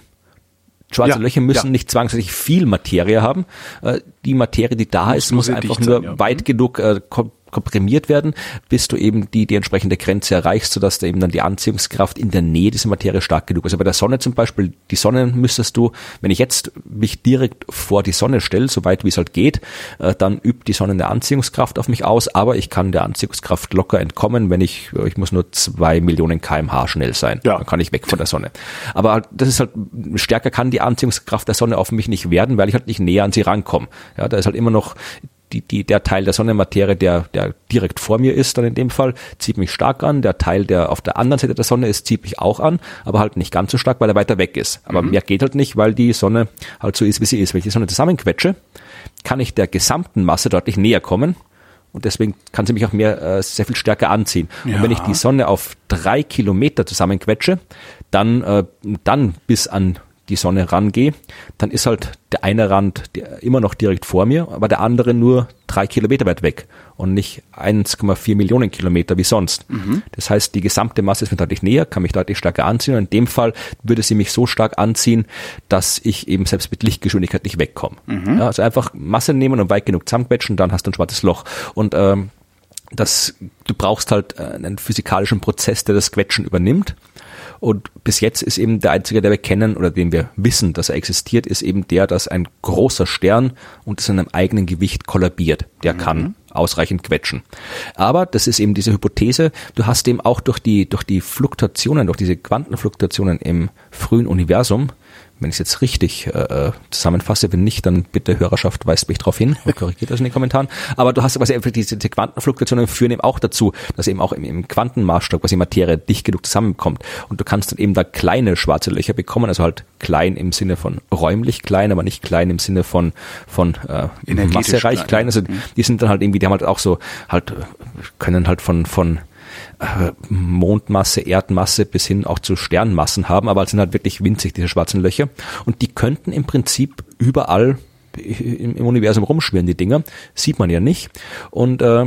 Schwarze Ja, Löcher müssen ja. nicht zwangsläufig viel Materie haben. Äh, die Materie, die da ist, nur muss einfach dicht nur sein, ja. weit genug äh, komprimiert werden, bis du eben die, die entsprechende Grenze erreichst, sodass da eben dann die Anziehungskraft in der Nähe dieser Materie stark genug ist. Also bei der Sonne zum Beispiel, die Sonne müsstest du, wenn ich jetzt mich direkt vor die Sonne stelle, so weit wie es halt geht, äh, dann übt die Sonne eine Anziehungskraft auf mich aus, aber ich kann der Anziehungskraft locker entkommen, wenn ich, ich muss nur zwei Millionen kmh schnell sein. Ja. Dann kann ich weg von der Sonne. Aber das ist halt, stärker kann die Anziehungskraft der Sonne auf mich nicht werden, weil ich halt nicht näher an sie rankomme. Ja, da ist halt immer noch die, die, der Teil der Sonnenmaterie, der, der direkt vor mir ist, dann in dem Fall, zieht mich stark an. Der Teil, der auf der anderen Seite der Sonne ist, zieht mich auch an, aber halt nicht ganz so stark, weil er weiter weg ist. Aber mehr geht halt nicht, weil die Sonne halt so ist, wie sie ist. Wenn ich die Sonne zusammenquetsche, kann ich der gesamten Masse deutlich näher kommen. Und deswegen kann sie mich auch mehr, äh, sehr viel stärker anziehen. Ja. Und wenn ich die Sonne auf drei Kilometer zusammenquetsche, dann, äh, dann bis an die Sonne rangehe, dann ist halt der eine Rand immer noch direkt vor mir, aber der andere nur drei Kilometer weit weg und nicht 1,4 Millionen Kilometer wie sonst. Das heißt, die gesamte Masse ist mir deutlich näher, kann mich deutlich stärker anziehen und in dem Fall würde sie mich so stark anziehen, dass ich eben selbst mit Lichtgeschwindigkeit nicht wegkomme. Ja, also einfach Masse nehmen und weit genug zusammenquetschen, dann hast du ein schwarzes Loch. Und ähm, das, du brauchst halt äh, einen physikalischen Prozess, der das Quetschen übernimmt. Und bis jetzt ist eben der einzige, der wir kennen oder den wir wissen, dass er existiert, ist eben der, dass ein großer Stern unter seinem eigenen Gewicht kollabiert. Der kann ausreichend quetschen. Aber das ist eben diese Hypothese, du hast eben auch durch die, durch die Fluktuationen, durch diese Quantenfluktuationen im frühen Universum, wenn ich es jetzt richtig äh, zusammenfasse, wenn nicht, dann bitte Hörerschaft weist mich darauf hin und korrigiert das in den Kommentaren. Aber du hast quasi einfach diese, diese Quantenfluktuationen führen eben auch dazu, dass eben auch im, im Quantenmaßstab quasi Materie dicht genug zusammenkommt und du kannst dann eben da kleine schwarze Löcher bekommen, also halt klein im Sinne von räumlich klein, aber nicht klein im Sinne von von äh, massereich klein. klein. Also mhm. die sind dann halt irgendwie, die haben halt auch so halt können halt von von äh, Mondmasse, Erdmasse bis hin auch zu Sternmassen haben, aber sind halt wirklich winzig, diese schwarzen Löcher. Und die könnten im Prinzip überall im, im Universum rumschwirren, die Dinger. Sieht man ja nicht. Und äh,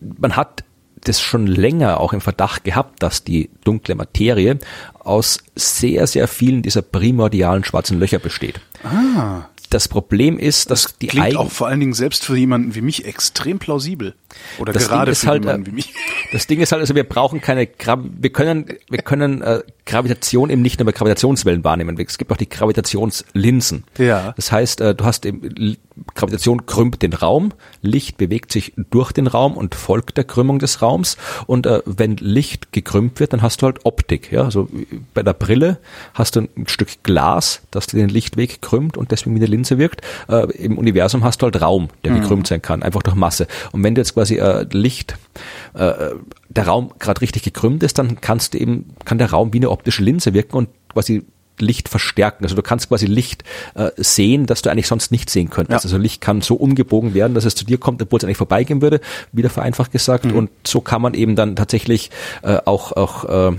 man hat das schon länger auch im Verdacht gehabt, dass die dunkle Materie aus sehr, sehr vielen dieser primordialen schwarzen Löcher besteht. Ah. Das Problem ist, dass das die klingt auch vor allen Dingen selbst für jemanden wie mich extrem plausibel. Oder das gerade für halt, jemanden wie mich. Das Ding ist halt, also wir brauchen keine, Gra wir können, wir können äh, Gravitation eben nicht nur bei Gravitationswellen wahrnehmen. Es gibt auch die Gravitationslinsen. Ja. Das heißt, äh, du hast eben, Gravitation krümmt den Raum, Licht bewegt sich durch den Raum und folgt der Krümmung des Raums. Und äh, wenn Licht gekrümmt wird, dann hast du halt Optik. Ja, also bei der Brille hast du ein Stück Glas, das den Lichtweg krümmt und deswegen wie eine Linse wirkt. Äh, Im Universum hast du halt Raum, der mhm. gekrümmt sein kann, einfach durch Masse. Und wenn du jetzt quasi äh, Licht äh, der Raum gerade richtig gekrümmt ist, dann kannst du eben, kann der Raum wie eine optische Linse wirken und quasi Licht verstärken. Also du kannst quasi Licht äh, sehen, das du eigentlich sonst nicht sehen könntest. Ja. Also Licht kann so umgebogen werden, dass es zu dir kommt, obwohl es eigentlich vorbeigehen würde, wieder vereinfacht gesagt. Mhm. Und so kann man eben dann tatsächlich äh, auch, auch äh,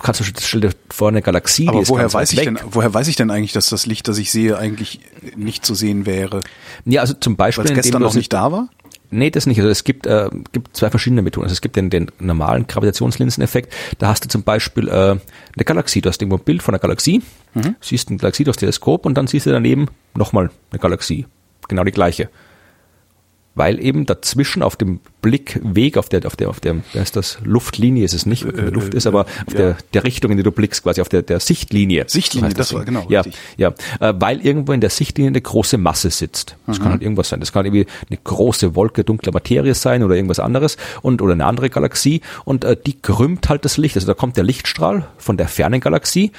kannst du stell dir vor eine Galaxie, Aber die ist woher weiß ich weg. denn, woher weiß ich denn eigentlich, dass das Licht, das ich sehe, eigentlich nicht zu sehen wäre? Ja, also zum Beispiel, Weil es gestern noch nicht da war? Nee, das nicht. Also es gibt, äh, gibt zwei verschiedene Methoden. Also es gibt den, den normalen Gravitationslinseneffekt. Da hast du zum Beispiel äh, eine Galaxie. Du hast irgendwo ein Bild von einer Galaxie, mhm. siehst eine Galaxie durchs Teleskop und dann siehst du daneben nochmal eine Galaxie. Genau die gleiche weil eben dazwischen auf dem Blickweg, auf der, auf der, auf der, wer ist das? Luftlinie ist es nicht, äh, Luft ist, aber auf ja. der, der Richtung, in die du blickst, quasi auf der, der Sichtlinie. Sichtlinie, das, das war genau. Ja, richtig. ja, äh, weil irgendwo in der Sichtlinie eine große Masse sitzt. Das mhm. kann halt irgendwas sein. Das kann irgendwie eine große Wolke dunkler Materie sein oder irgendwas anderes und, oder eine andere Galaxie und äh, die krümmt halt das Licht. Also da kommt der Lichtstrahl von der fernen Galaxie,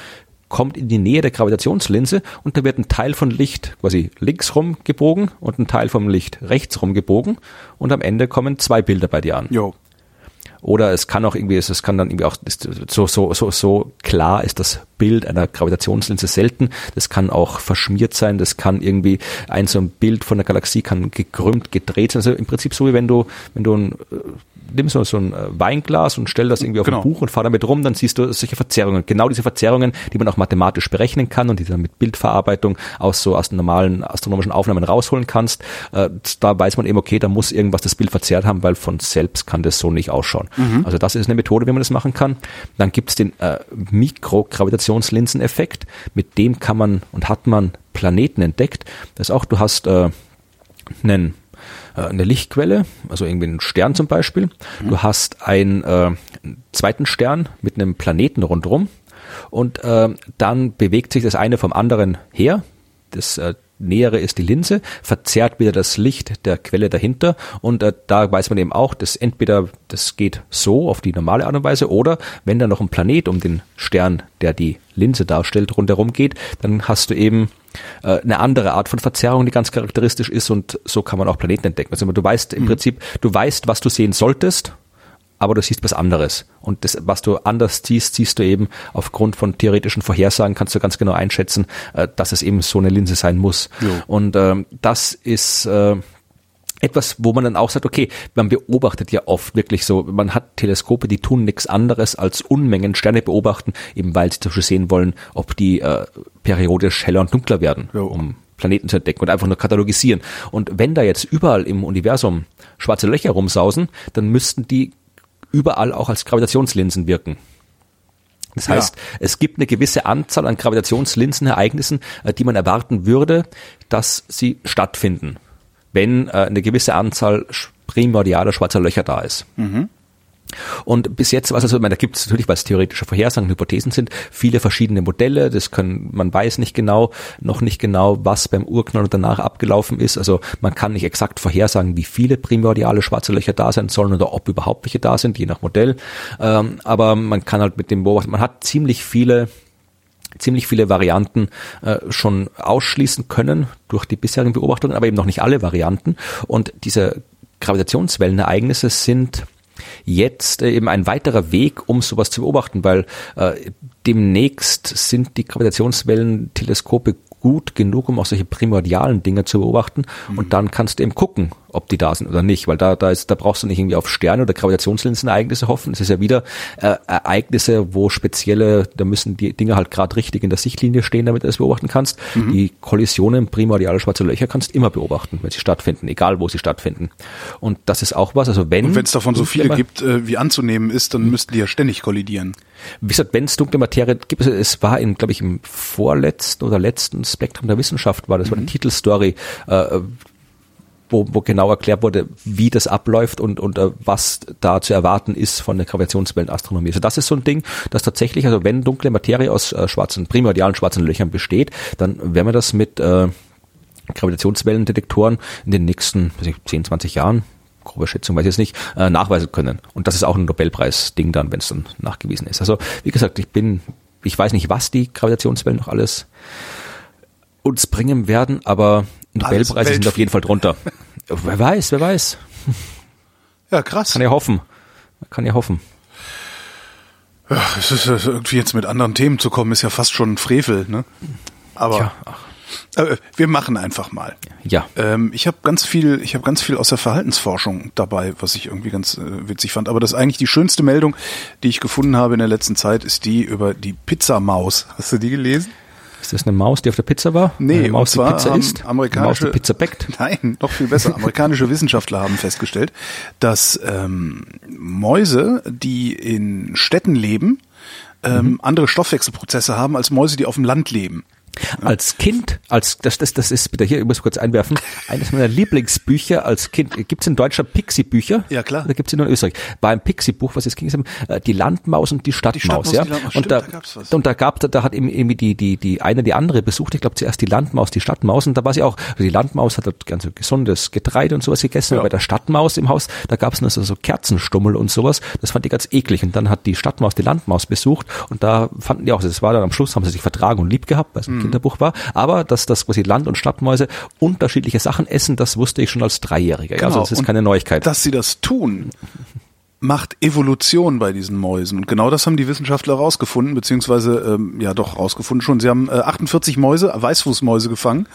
kommt in die Nähe der Gravitationslinse und da wird ein Teil von Licht quasi links rum gebogen und ein Teil vom Licht rechts rum gebogen und am Ende kommen zwei Bilder bei dir an. Jo. Oder es kann auch irgendwie, es kann dann irgendwie auch, so, so, so, so klar ist das Bild einer Gravitationslinse selten. Das kann auch verschmiert sein, das kann irgendwie, ein so ein Bild von der Galaxie kann gekrümmt, gedreht sein. Also im Prinzip so wie wenn du, wenn du ein nimm so, so ein äh, Weinglas und stell das irgendwie auf genau. ein Buch und fahr damit rum, dann siehst du solche Verzerrungen. Genau diese Verzerrungen, die man auch mathematisch berechnen kann und die dann mit Bildverarbeitung aus so aus normalen astronomischen Aufnahmen rausholen kannst. Äh, da weiß man eben, okay, da muss irgendwas das Bild verzerrt haben, weil von selbst kann das so nicht ausschauen. Mhm. Also das ist eine Methode, wie man das machen kann. Dann gibt's den äh, Mikrogravitationslinseneffekt. Mit dem kann man und hat man Planeten entdeckt. Das ist auch, du hast äh, einen eine Lichtquelle, also irgendwie einen Stern zum Beispiel. Mhm. Du hast einen äh, zweiten Stern mit einem Planeten rundherum und äh, dann bewegt sich das eine vom anderen her. Das äh, Nähere ist die Linse, verzerrt wieder das Licht der Quelle dahinter und äh, da weiß man eben auch, dass entweder das geht so auf die normale Art und Weise oder wenn da noch ein Planet um den Stern, der die Linse darstellt, rundherum geht, dann hast du eben äh, eine andere Art von Verzerrung, die ganz charakteristisch ist und so kann man auch Planeten entdecken. Also du weißt im mhm. Prinzip, du weißt, was du sehen solltest, aber du siehst was anderes. Und das, was du anders siehst, siehst du eben aufgrund von theoretischen Vorhersagen, kannst du ganz genau einschätzen, äh, dass es eben so eine Linse sein muss. Jo. Und ähm, das ist äh, etwas, wo man dann auch sagt, okay, man beobachtet ja oft wirklich so, man hat Teleskope, die tun nichts anderes als Unmengen Sterne beobachten, eben weil sie zum Beispiel sehen wollen, ob die äh, periodisch heller und dunkler werden, jo. um Planeten zu entdecken und einfach nur katalogisieren. Und wenn da jetzt überall im Universum schwarze Löcher rumsausen, dann müssten die überall auch als Gravitationslinsen wirken. Das heißt, ja. es gibt eine gewisse Anzahl an Gravitationslinsenereignissen, äh, die man erwarten würde, dass sie stattfinden wenn äh, eine gewisse Anzahl primordialer schwarzer Löcher da ist. Mhm. Und bis jetzt also, ich meine, da gibt es natürlich, weil es theoretische Vorhersagen, Hypothesen sind, viele verschiedene Modelle. Das können, man weiß nicht genau, noch nicht genau, was beim Urknall und danach abgelaufen ist. Also man kann nicht exakt vorhersagen, wie viele primordiale schwarze Löcher da sein sollen oder ob überhaupt welche da sind, je nach Modell. Ähm, aber man kann halt mit dem beobachten, man hat ziemlich viele ziemlich viele Varianten äh, schon ausschließen können durch die bisherigen Beobachtungen, aber eben noch nicht alle Varianten. Und diese Gravitationswellenereignisse sind jetzt äh, eben ein weiterer Weg, um sowas zu beobachten, weil äh, demnächst sind die Gravitationswellenteleskope gut genug, um auch solche primordialen Dinge zu beobachten. Mhm. Und dann kannst du eben gucken, ob die da sind oder nicht, weil da, da ist, da brauchst du nicht irgendwie auf Sterne oder Gravitationslinsenereignisse hoffen. Es ist ja wieder äh, Ereignisse, wo spezielle, da müssen die Dinge halt gerade richtig in der Sichtlinie stehen, damit du das beobachten kannst. Mhm. Die Kollisionen primordiale schwarze Löcher kannst du immer beobachten, wenn sie stattfinden, egal wo sie stattfinden. Und das ist auch was, also wenn. Und wenn es davon so viele gibt, äh, wie anzunehmen ist, dann mhm. müssten die ja ständig kollidieren. Wie gesagt, wenn es dunkle Materie gibt, es war in, glaube ich, im vorletzten oder letzten Spektrum der Wissenschaft war, das war eine mhm. Titelstory, äh, wo, wo genau erklärt wurde, wie das abläuft und, und uh, was da zu erwarten ist von der Gravitationswellenastronomie. Also das ist so ein Ding, das tatsächlich, also wenn dunkle Materie aus äh, schwarzen, primordialen schwarzen Löchern besteht, dann werden wir das mit äh, Gravitationswellendetektoren in den nächsten ich, 10, 20 Jahren grobe Schätzung weiß ich jetzt nicht, äh, nachweisen können. Und das ist auch ein Nobelpreis-Ding dann, wenn es dann nachgewiesen ist. Also wie gesagt, ich bin, ich weiß nicht, was die Gravitationswellen noch alles uns bringen werden, aber Nobelpreise sind auf jeden Fall drunter. wer weiß, wer weiß. Ja, krass. Kann ja hoffen. Kann ja hoffen. Ja, es ist irgendwie jetzt mit anderen Themen zu kommen, ist ja fast schon ein Frevel, ne? Aber ja, äh, wir machen einfach mal. Ja. Ähm, ich habe ganz viel, ich habe ganz viel aus der Verhaltensforschung dabei, was ich irgendwie ganz äh, witzig fand. Aber das ist eigentlich die schönste Meldung, die ich gefunden habe in der letzten Zeit, ist die über die Pizzamaus. Hast du die gelesen? Ist das eine Maus, die auf der Pizza war? Nee, eine Maus, die Pizza isst? Amerikanische, Maus, die Pizza backt? Nein, noch viel besser. Amerikanische Wissenschaftler haben festgestellt, dass ähm, Mäuse, die in Städten leben, ähm, mhm. andere Stoffwechselprozesse haben als Mäuse, die auf dem Land leben. Als Kind, als das, das, das ist bitte hier, ich muss kurz einwerfen, eines meiner Lieblingsbücher als Kind. Gibt's in Deutscher Pixie-Bücher? Ja klar. Oder gibt's in Österreich? War ein Pixie-Buch, was jetzt ging, äh, die Landmaus und die Stadtmaus, die ja. Die Landmaus, und stimmt, da, da und da gab da hat eben irgendwie die die die eine die andere besucht. Ich glaube zuerst die Landmaus, die Stadtmaus und da war sie auch. Also die Landmaus hat halt ganz gesundes Getreide und sowas gegessen. Ja. Aber bei der Stadtmaus im Haus, da gab's nur so, so Kerzenstummel und sowas. Das fand die ganz eklig. Und dann hat die Stadtmaus die Landmaus besucht und da fanden die auch, das war dann am Schluss haben sie sich vertragen und lieb gehabt. Also mhm. Kinderbuch war. Aber dass das quasi Land- und Stadtmäuse unterschiedliche Sachen essen, das wusste ich schon als Dreijähriger. Genau. Also das ist und keine Neuigkeit. Dass sie das tun, macht Evolution bei diesen Mäusen. Und genau das haben die Wissenschaftler rausgefunden, beziehungsweise ähm, ja doch rausgefunden schon. Sie haben äh, 48 Mäuse, Weißfußmäuse gefangen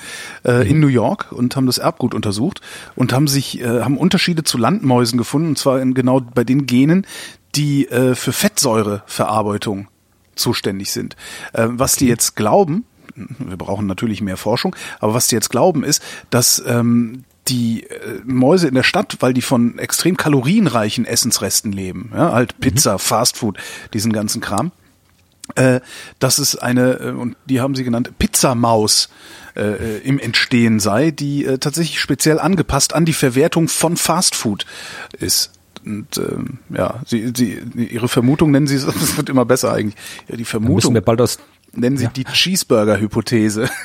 äh, in New York und haben das Erbgut untersucht und haben sich äh, haben Unterschiede zu Landmäusen gefunden, und zwar in genau bei den Genen, die äh, für Fettsäureverarbeitung zuständig sind. Äh, was die jetzt glauben, wir brauchen natürlich mehr Forschung, aber was die jetzt glauben ist, dass ähm, die äh, Mäuse in der Stadt, weil die von extrem kalorienreichen Essensresten leben, ja, halt Pizza, mhm. Fastfood, diesen ganzen Kram, äh, dass es eine, äh, und die haben sie genannt, Pizzamaus äh, im Entstehen sei, die äh, tatsächlich speziell angepasst an die Verwertung von Fastfood ist. Und ähm, ja, sie, sie, ihre Vermutung nennen sie es, es wird immer besser eigentlich. Ja, die Vermutung. müssen wir bald aus Nennen Sie ja. die Cheeseburger-Hypothese.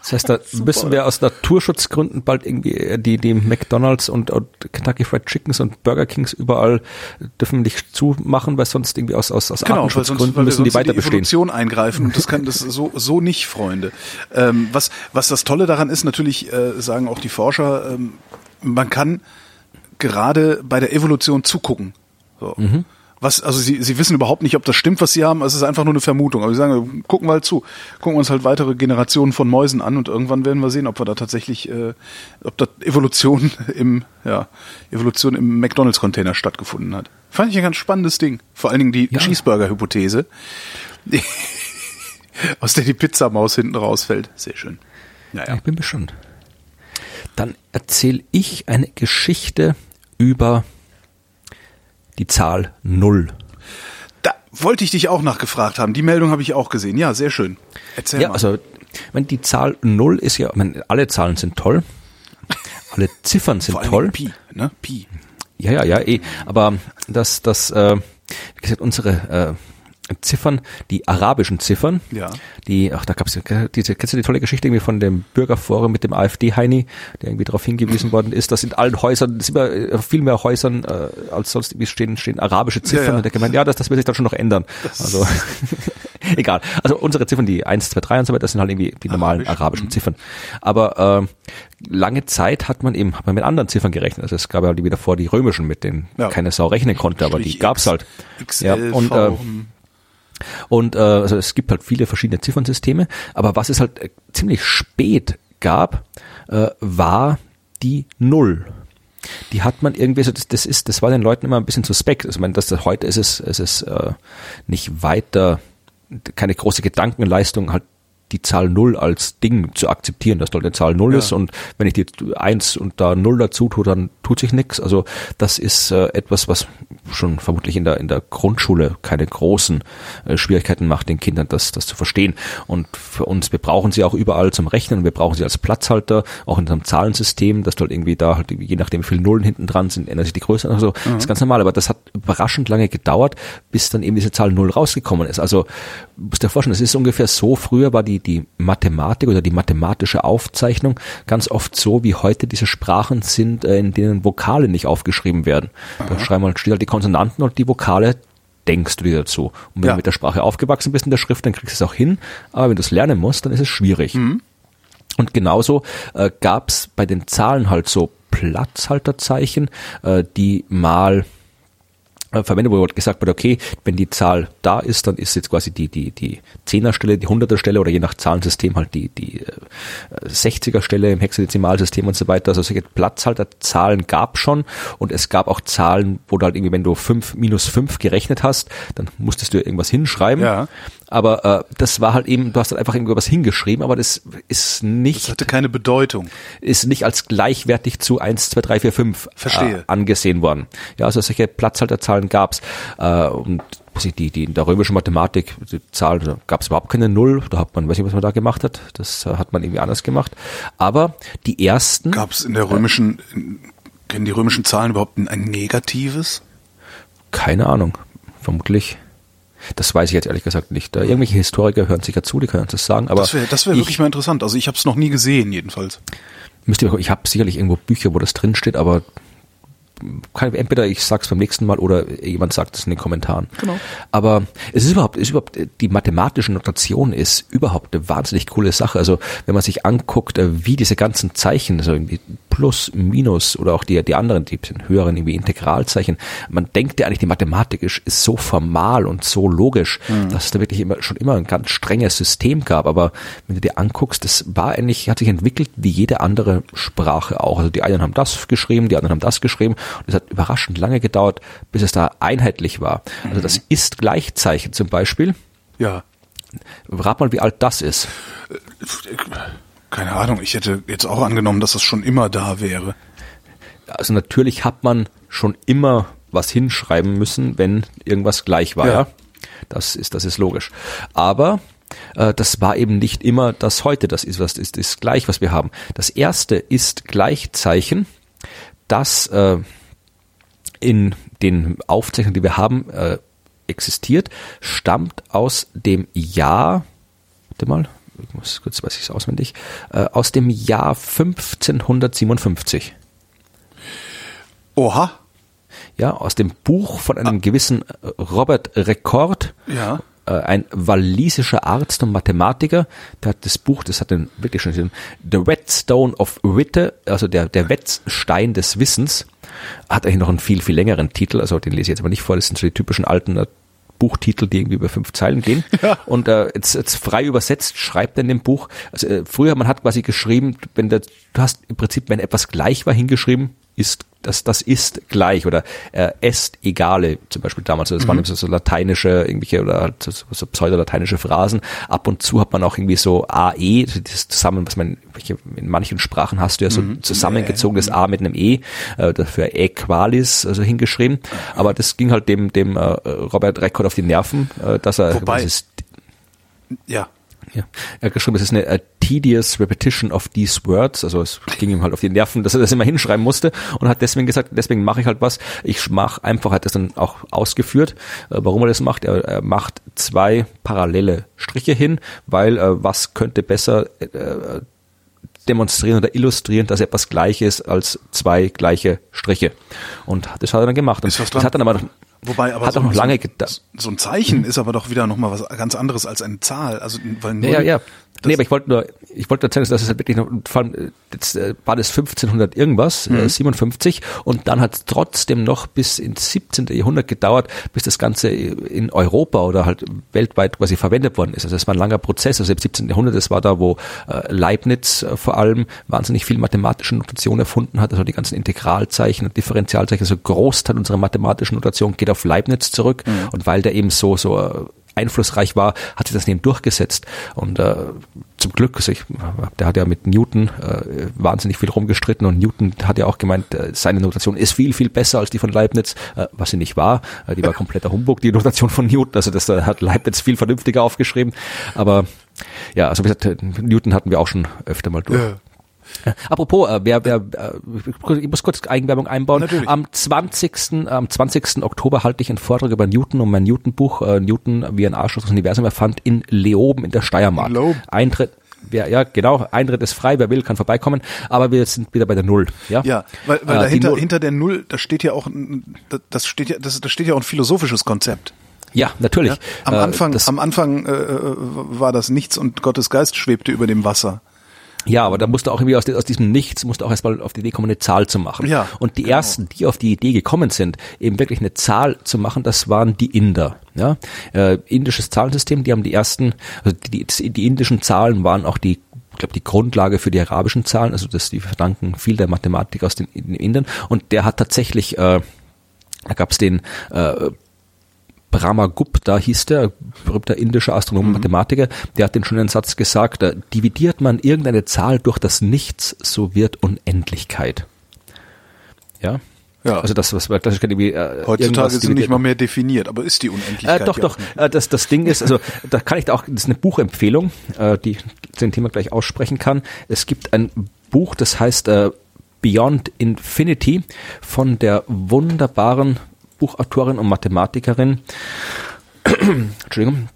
Das heißt, da Super. müssen wir aus Naturschutzgründen bald irgendwie die, die McDonalds und, und Kentucky Fried Chickens und Burger Kings überall dürfen nicht zumachen, weil sonst irgendwie aus, aus, aus genau, Artenschutzgründen weil sonst, weil müssen die weiter bestehen. Evolution eingreifen und das kann das so, so nicht, Freunde. Ähm, was, was das Tolle daran ist, natürlich äh, sagen auch die Forscher, ähm, man kann gerade bei der Evolution zugucken. So. Mhm was, also sie, sie wissen überhaupt nicht, ob das stimmt, was sie haben. Es ist einfach nur eine Vermutung. Aber sie sagen, gucken wir halt zu, gucken uns halt weitere Generationen von Mäusen an und irgendwann werden wir sehen, ob wir da tatsächlich, äh, ob da Evolution im, ja, Evolution im McDonalds-Container stattgefunden hat. Fand ich ein ganz spannendes Ding. Vor allen Dingen die ja. Cheeseburger-Hypothese, aus der die Pizzamaus hinten rausfällt. Sehr schön. Naja. Ich bin bestimmt. Dann erzähle ich eine Geschichte über die Zahl Null. Da wollte ich dich auch nachgefragt haben. Die Meldung habe ich auch gesehen. Ja, sehr schön. Erzähl ja, mal. Also, wenn die Zahl Null ist ja, meine, alle Zahlen sind toll. Alle Ziffern sind toll. Pi, ne? Pi. Ja, ja, ja, eh. Aber das, das, äh, wie gesagt, unsere äh, Ziffern, die arabischen Ziffern, Ja. die, ach, da gab's ja diese, kennst du die tolle Geschichte irgendwie von dem Bürgerforum mit dem AfD-Heini, der irgendwie darauf hingewiesen worden ist, dass in allen Häusern, es ist immer äh, viel mehr Häusern äh, als sonst irgendwie stehen, stehen arabische Ziffern Ja, ja. und der gemeint, ja, das, das wird sich dann schon noch ändern. Also egal. Also unsere Ziffern, die 1, 2, 3 und so weiter, das sind halt irgendwie die normalen Arabisch. arabischen Ziffern. Aber äh, lange Zeit hat man eben hat man mit anderen Ziffern gerechnet. Also es gab ja wieder vor die römischen, mit denen Ja. keine Sau rechnen konnte, aber die Strich gab's X, halt. XL, Ja, und, äh, und äh, also es gibt halt viele verschiedene Ziffernsysteme, aber was es halt äh, ziemlich spät gab, äh, war die Null. Die hat man irgendwie so, das, das ist, das war den Leuten immer ein bisschen suspekt. Also ich meine, dass das heute ist es, es ist äh, nicht weiter, keine große Gedankenleistung, halt die Zahl Null als Ding zu akzeptieren, dass dort eine Zahl Null Ja. ist und wenn ich die eins und da Null dazu tue, dann tut sich nichts. Also das ist äh, etwas, was schon vermutlich in der in der Grundschule keine großen äh, Schwierigkeiten macht, den Kindern das das zu verstehen. Und für uns, wir brauchen sie auch überall zum Rechnen, wir brauchen sie als Platzhalter, auch in einem Zahlensystem, dass dort irgendwie da halt je nachdem wie viele Nullen hinten dran sind, ändert sich die Größe. Also das ist ganz normal, aber das hat überraschend lange gedauert, bis dann eben diese Zahl Null rausgekommen ist. Also musst dir vorstellen, es ist ungefähr so, früher war die, die Mathematik oder die mathematische Aufzeichnung ganz oft so, wie heute diese Sprachen sind, äh, in denen Vokale nicht aufgeschrieben werden. Da schreiben halt, steht halt die Konsonanten und die Vokale denkst du dir dazu. Und wenn Ja. du mit der Sprache aufgewachsen bist in der Schrift, dann kriegst du es auch hin. Aber wenn du es lernen musst, dann ist es schwierig. Und genauso äh, gab es bei den Zahlen halt so Platzhalterzeichen, äh, die mal verwendet, wo gesagt wird, okay, wenn die Zahl da ist, dann ist jetzt quasi die, die, die Zehnerstelle, die Hunderterstelle oder je nach Zahlensystem halt die, die äh, 60er-Stelle im Hexadezimalsystem und so weiter. Also solche Platzhalterzahlen gab schon und es gab auch Zahlen, wo du halt irgendwie, wenn du 5 minus 5 gerechnet hast, dann musstest du irgendwas hinschreiben. Ja. Aber äh, das war halt eben, du hast halt einfach irgendwo was hingeschrieben, aber das ist nicht Das hatte keine Bedeutung. ist nicht als gleichwertig zu 1, 2, 3, 4, 5 Verstehe. Äh, angesehen worden. Ja, also solche Platzhalterzahlen gab's Äh, und die, die in der römischen Mathematik, die Zahl, da gab's überhaupt keine Null. Da hat man, weiß nicht, was man da gemacht hat. Das äh, hat man irgendwie anders gemacht. Aber die ersten, Gab es in der römischen, kennen die römischen Zahlen überhaupt ein, ein negatives? keine Ahnung, vermutlich. Das weiß ich jetzt ehrlich gesagt nicht. Äh, irgendwelche Historiker hören sicher zu, die können uns das sagen. Aber Das wäre das wär ich- wirklich mal interessant. Also ich habe es noch nie gesehen, jedenfalls. Müsst ihr, ich habe sicherlich irgendwo Bücher, wo das drin steht, aber kann, entweder ich sag's beim nächsten Mal oder jemand sagt es in den Kommentaren. Genau. Aber es ist überhaupt, ist überhaupt, die mathematische Notation ist überhaupt eine wahnsinnig coole Sache. Also wenn man sich anguckt, äh, wie diese ganzen Zeichen, also irgendwie Plus, Minus oder auch die, die anderen, die höheren irgendwie Integralzeichen, man denkt ja eigentlich, die Mathematik ist, ist so formal und so logisch, dass es da wirklich immer, schon immer ein ganz strenges System gab. Aber wenn du dir anguckst, das war eigentlich, hat sich entwickelt wie jede andere Sprache auch. Also die einen haben das geschrieben, die anderen haben das geschrieben. Und es hat überraschend lange gedauert, bis es da einheitlich war. Also das ist Gleichzeichen zum Beispiel. Ja. Rat mal, wie alt das ist. Keine Ahnung, ich hätte jetzt auch angenommen, dass das schon immer da wäre. Also natürlich hat man schon immer was hinschreiben müssen, wenn irgendwas gleich war. Ja. Ja. Das ist, das ist logisch. Aber äh, das war eben nicht immer das heute. Das ist was ist, ist gleich, was wir haben. Das erste ist Gleichzeichen, das äh, in den Aufzeichnungen, die wir haben, äh, existiert, stammt aus dem Jahr, warte mal, ich muss kurz weiß ich es auswendig, äh, aus dem Jahr 1557. Oha. Ja, aus dem Buch von einem gewissen äh, Robert Record, Ja. Äh, ein walisischer Arzt und Mathematiker, der hat das Buch, das hat den wirklich schon gesehen, The Whetstone of Witte, also der, der Wetzstein des Wissens, hat eigentlich noch einen viel, viel längeren Titel, also den lese ich jetzt aber nicht vor, das sind so die typischen alten äh, Buchtitel, die irgendwie über fünf Zeilen gehen. Und äh, jetzt, jetzt frei übersetzt schreibt er in dem Buch, also äh, früher man hat quasi geschrieben, wenn der, du hast im Prinzip, wenn etwas gleich war, hingeschrieben, ist das, das ist gleich oder äh, est egale, zum Beispiel damals, das waren eben so, so lateinische, irgendwelche oder halt so, so pseudolateinische Phrasen. Ab und zu hat man auch irgendwie so AE, das zusammen, was man in manchen Sprachen hast du ja so zusammengezogenes A mit einem E, äh, dafür Equalis, also hingeschrieben. Aber das ging halt dem, dem äh, Robert Record auf die Nerven, äh, dass er Wobei- Ja. Ja. Er hat geschrieben, es ist eine a tedious repetition of these words. Also es ging ihm halt auf die Nerven, dass er das immer hinschreiben musste und hat deswegen gesagt, deswegen mache ich halt was. Ich mache einfach, hat das dann auch ausgeführt, äh, warum er das macht. Er, er macht zwei parallele Striche hin, weil äh, was könnte besser äh, demonstrieren oder illustrieren, dass etwas gleich ist als zwei gleiche Striche. Und das hat er dann gemacht. Und das hat dann aber Wobei aber hat so, auch noch lange gedacht. so ein Zeichen ist aber doch wieder noch mal was ganz anderes als eine Zahl. Also weil null, Ja, ja, ja. Nee, aber ich wollte nur, ich wollte nur zeigen, dass es halt wirklich noch, vor allem, äh, jetzt äh, war das 1500 irgendwas, äh, 57, und dann hat es trotzdem noch bis ins 17. Jahrhundert gedauert, bis das Ganze in Europa oder halt weltweit quasi verwendet worden ist. Also es war ein langer Prozess, also im 17. Jahrhundert, das war da, wo äh, Leibniz äh, vor allem wahnsinnig viel mathematische Notation erfunden hat, also die ganzen Integralzeichen und Differentialzeichen, also Großteil unserer mathematischen Notation geht auf Leibniz zurück, und weil der eben so, so äh, einflussreich war, hat sich das neben durchgesetzt. Und äh, zum Glück, also ich, der hat ja mit Newton äh, wahnsinnig viel rumgestritten und Newton hat ja auch gemeint, äh, seine Notation ist viel, viel besser als die von Leibniz, äh, was sie nicht war. Äh, die war kompletter Humbug, die Notation von Newton. Also das äh, hat Leibniz viel vernünftiger aufgeschrieben. Aber ja, also wie gesagt, Newton hatten wir auch schon öfter mal durch. Ja. Äh, Apropos, äh, wer, wer, äh, ich muss kurz Eigenwerbung einbauen. Natürlich. Am 20. Am 20. Oktober halte ich einen Vortrag über Newton und mein Newton-Buch, äh, Newton, wie ein Arsch das Universum erfand, in Leoben in der Steiermark. Leoben. Eintritt, ja, ja, genau, Eintritt ist frei, wer will, kann vorbeikommen, aber wir sind wieder bei der Null. Ja, Ja, weil, weil Äh, dahinter hinter der Null, da steht ja auch ein- das- steht ja das, das steht ja auch ein philosophisches Konzept. Ja, natürlich. Ja? Am Äh, Anfang das, am Anfang äh, äh, war das nichts und Gottes Geist schwebte über dem Wasser. Ja, aber da musste auch irgendwie aus, aus diesem Nichts, musste auch erstmal auf die Idee kommen, eine Zahl zu machen. Ja, Und die genau. ersten, die auf die Idee gekommen sind, eben wirklich eine Zahl zu machen, das waren die Inder. Ja, äh, indisches Zahlensystem, die haben die ersten, also die, die, indischen Zahlen waren auch die ich glaube, die Grundlage für die arabischen Zahlen, also das, die verdanken viel der Mathematik aus den, den Indern. Und der hat tatsächlich, äh, da gab es den äh, Brahmagupta hieß der, berühmter indischer Astronom und Mathematiker, der hat den schönen Satz gesagt, äh, dividiert man irgendeine Zahl durch das Nichts, so wird Unendlichkeit. Ja? Ja. Also das, was das ist irgendwie, äh, Heutzutage ist sie nicht mal mehr definiert, aber ist die Unendlichkeit äh, doch, doch. Äh, das, das Ding ist, also da kann ich da auch, das ist eine Buchempfehlung, äh, die dem Thema gleich aussprechen kann. Es gibt ein Buch, das heißt äh, Beyond Infinity von der wunderbaren Buchautorin und Mathematikerin, Entschuldigung,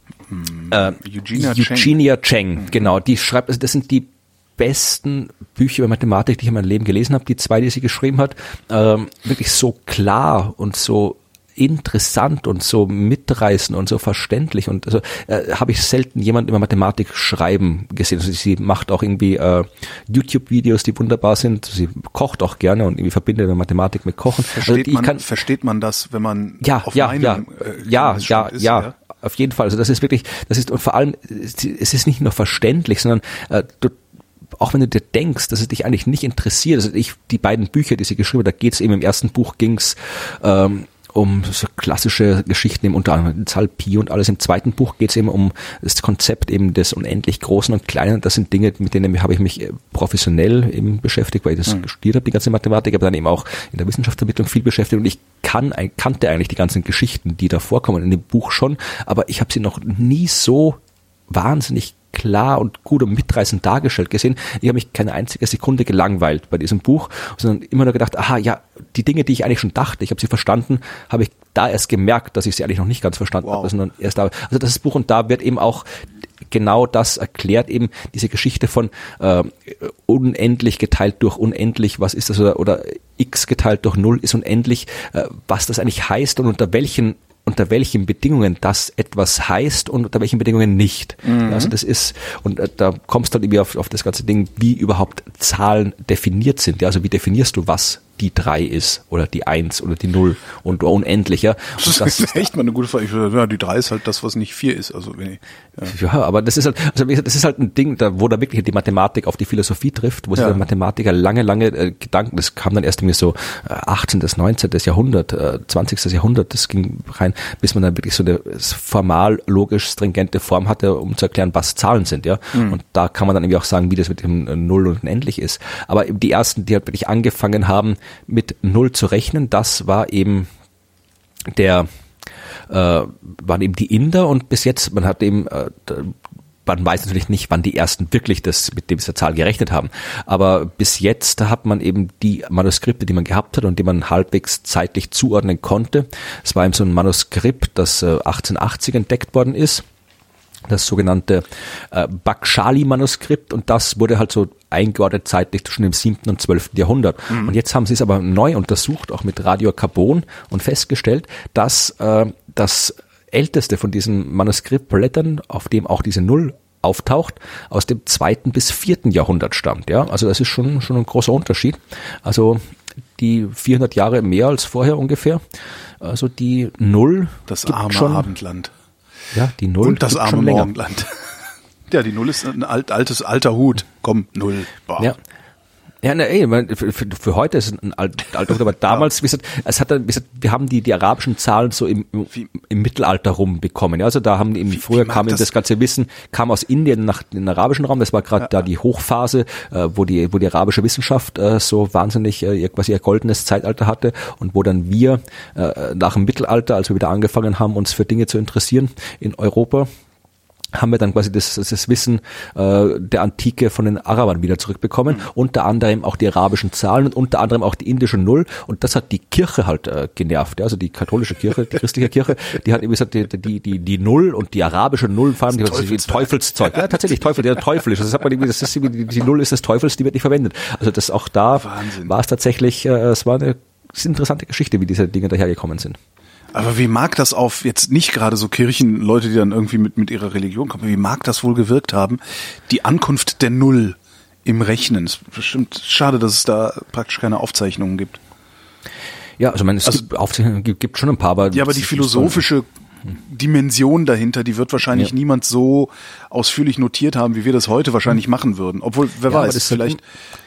äh, Eugenia Cheng. Eugenia Cheng, genau, die schreibt, also das sind die besten Bücher über Mathematik, die ich in meinem Leben gelesen habe, die zwei, die sie geschrieben hat, ähm, wirklich so klar und so interessant und so mitreißend und so verständlich und also äh, habe ich selten jemand über Mathematik schreiben gesehen. Also sie macht auch irgendwie äh, YouTube-Videos, die wunderbar sind. Sie kocht auch gerne und irgendwie verbindet Mathematik mit Kochen. Versteht, also ich man, kann, versteht man das, wenn man ja, auf ja, meinem ja, äh, ja, ja, ist, ja, auf jeden Fall. Also das ist wirklich, das ist und vor allem, es ist nicht nur verständlich, sondern äh, du, auch wenn du dir denkst, dass es dich eigentlich nicht interessiert, also ich, die beiden Bücher, die sie geschrieben hat, da geht es eben im ersten Buch ging's ähm, um so klassische Geschichten, eben unter anderem die Zahl Pi und alles. Im zweiten Buch geht es eben um das Konzept eben des unendlich Großen und Kleinen. Das sind Dinge, mit denen habe ich mich äh, professionell eben beschäftigt, weil ich das studiert habe, die ganze Mathematik, aber dann eben auch in der Wissenschaftsvermittlung viel beschäftigt und ich kann, kannte eigentlich die ganzen Geschichten, die da vorkommen in dem Buch schon, aber ich habe sie noch nie so wahnsinnig klar und gut und mitreißend dargestellt gesehen. Ich habe mich keine einzige Sekunde gelangweilt bei diesem Buch, sondern immer nur gedacht, aha, ja, die Dinge, die ich eigentlich schon dachte, ich habe sie verstanden, habe ich da erst gemerkt, dass ich sie eigentlich noch nicht ganz verstanden Wow. habe, sondern erst da. Also das Buch und da wird eben auch genau das erklärt, eben diese Geschichte von äh, unendlich geteilt durch unendlich, was ist das, oder, oder x geteilt durch null ist unendlich, äh, was das eigentlich heißt und unter welchen unter welchen Bedingungen das etwas heißt und unter welchen Bedingungen nicht. Ja, also das ist, und äh, da kommst du dann irgendwie auf, auf das ganze Ding, wie überhaupt Zahlen definiert sind. Ja, also wie definierst du, was die drei ist oder die eins oder die null und unendlich, ja. Und Das ist echt mal eine gute Frage. Würde, ja, die drei ist halt das, was nicht vier ist. Also wenn ich, ja. Ja, aber das ist halt, also das ist halt ein Ding, da, wo da wirklich die Mathematik auf die Philosophie trifft, wo sich Ja. der Mathematiker lange, lange äh, Gedanken, das kam dann erst irgendwie so äh, 18., 19. Jahrhundert, äh, 20. Jahrhundert, das ging rein, bis man dann wirklich so eine formal, logisch, stringente Form hatte, um zu erklären, was Zahlen sind, ja. Und da kann man dann irgendwie auch sagen, wie das mit dem Null und Unendlich ist. Aber die ersten, die halt wirklich angefangen haben, mit Null zu rechnen, das war eben der äh, waren eben die Inder und bis jetzt, man hat eben äh, da- man weiß natürlich nicht, wann die ersten wirklich das mit dieser Zahl gerechnet haben. Aber bis jetzt hat man eben die Manuskripte, die man gehabt hat und die man halbwegs zeitlich zuordnen konnte. Es war eben so ein Manuskript, das 1880 äh, entdeckt worden ist das sogenannte äh, Bakshali-Manuskript und das wurde halt so eingeordnet zeitlich zwischen dem 7. und 12. Jahrhundert. Mhm. Und jetzt haben sie es aber neu untersucht, auch mit Radiokarbon und festgestellt, dass äh, das älteste von diesen Manuskriptblättern, auf dem auch diese Null auftaucht, aus dem zweiten bis vierten Jahrhundert stammt. Ja, also das ist schon schon ein großer Unterschied. Also die 400 Jahre mehr als vorher ungefähr. Also die Null. Das arme schon, Abendland. Ja, die Null. Und das arme Morgenland. Ja, die Null ist ein alt, altes alter Hut. Komm, Null. Boah. Ja, ja, ne, ey, für, für, heute ist es ein alter, aber damals, wie gesagt, es hat dann, wie gesagt, wir haben die, die arabischen Zahlen so im, im, im Mittelalter rumbekommen. Ja, also da haben eben, wie, früher wie kam das, das ganze Wissen, kam aus Indien nach den arabischen Raum, das war gerade ja, da die Hochphase, äh, wo die, wo die arabische Wissenschaft äh, so wahnsinnig äh, quasi ihr goldenes Zeitalter hatte und wo dann wir äh, nach dem Mittelalter, als wir wieder angefangen haben, uns für Dinge zu interessieren in Europa, haben wir dann quasi das, das Wissen äh, der Antike von den Arabern wieder zurückbekommen, mhm. unter anderem auch die arabischen Zahlen und unter anderem auch die indische Null. Und das hat die Kirche halt äh, genervt, ja? also die katholische Kirche, die christliche Kirche, die hat eben gesagt, die, die, die, die Null und die arabische Null, vor allem die, das Teufelszeug, ja tatsächlich Teufel, der teuflisch, das hat man irgendwie, das ist die, die Null ist des Teufels, die wird nicht verwendet, also das auch da war es tatsächlich, äh, es war eine, eine interessante Geschichte, wie diese Dinge dahergekommen sind. Aber wie mag das auf jetzt nicht gerade so Kirchenleute, die dann irgendwie mit, mit ihrer Religion kommen, wie mag das wohl gewirkt haben? Die Ankunft der Null im Rechnen. Es ist bestimmt schade, dass es da praktisch keine Aufzeichnungen gibt. Ja, also, ich meine, es also, gibt Aufzeichnungen, gibt, gibt schon ein paar, aber. Ja, aber die philosophische Dimension dahinter, die wird wahrscheinlich ja. niemand so ausführlich notiert haben, wie wir das heute wahrscheinlich machen würden. Obwohl, wer ja, weiß, vielleicht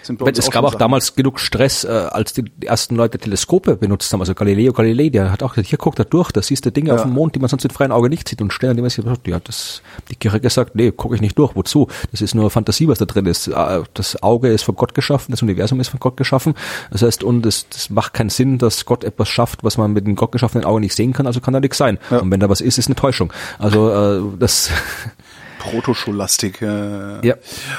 sind bei uns Es gab auch Sachen. damals genug Stress, äh, als die ersten Leute Teleskope benutzt haben. Also Galileo Galilei, der hat auch gesagt, hier guck da durch, da siehst du Dinge ja. auf dem Mond, die man sonst mit freiem Auge nicht sieht. Und schnell an dem gesagt, ja, das, die Kirche gesagt, nee, gucke ich nicht durch, wozu? Das ist nur Fantasie, was da drin ist. Äh, das Auge ist von Gott geschaffen, das Universum ist von Gott geschaffen. Das heißt, und es das macht keinen Sinn, dass Gott etwas schafft, was man mit dem Gott geschaffenen Auge nicht sehen kann, also kann da nichts sein. Ja. Und wenn da was ist, ist eine Täuschung. Also äh, das Protoscholastik. Äh, ja.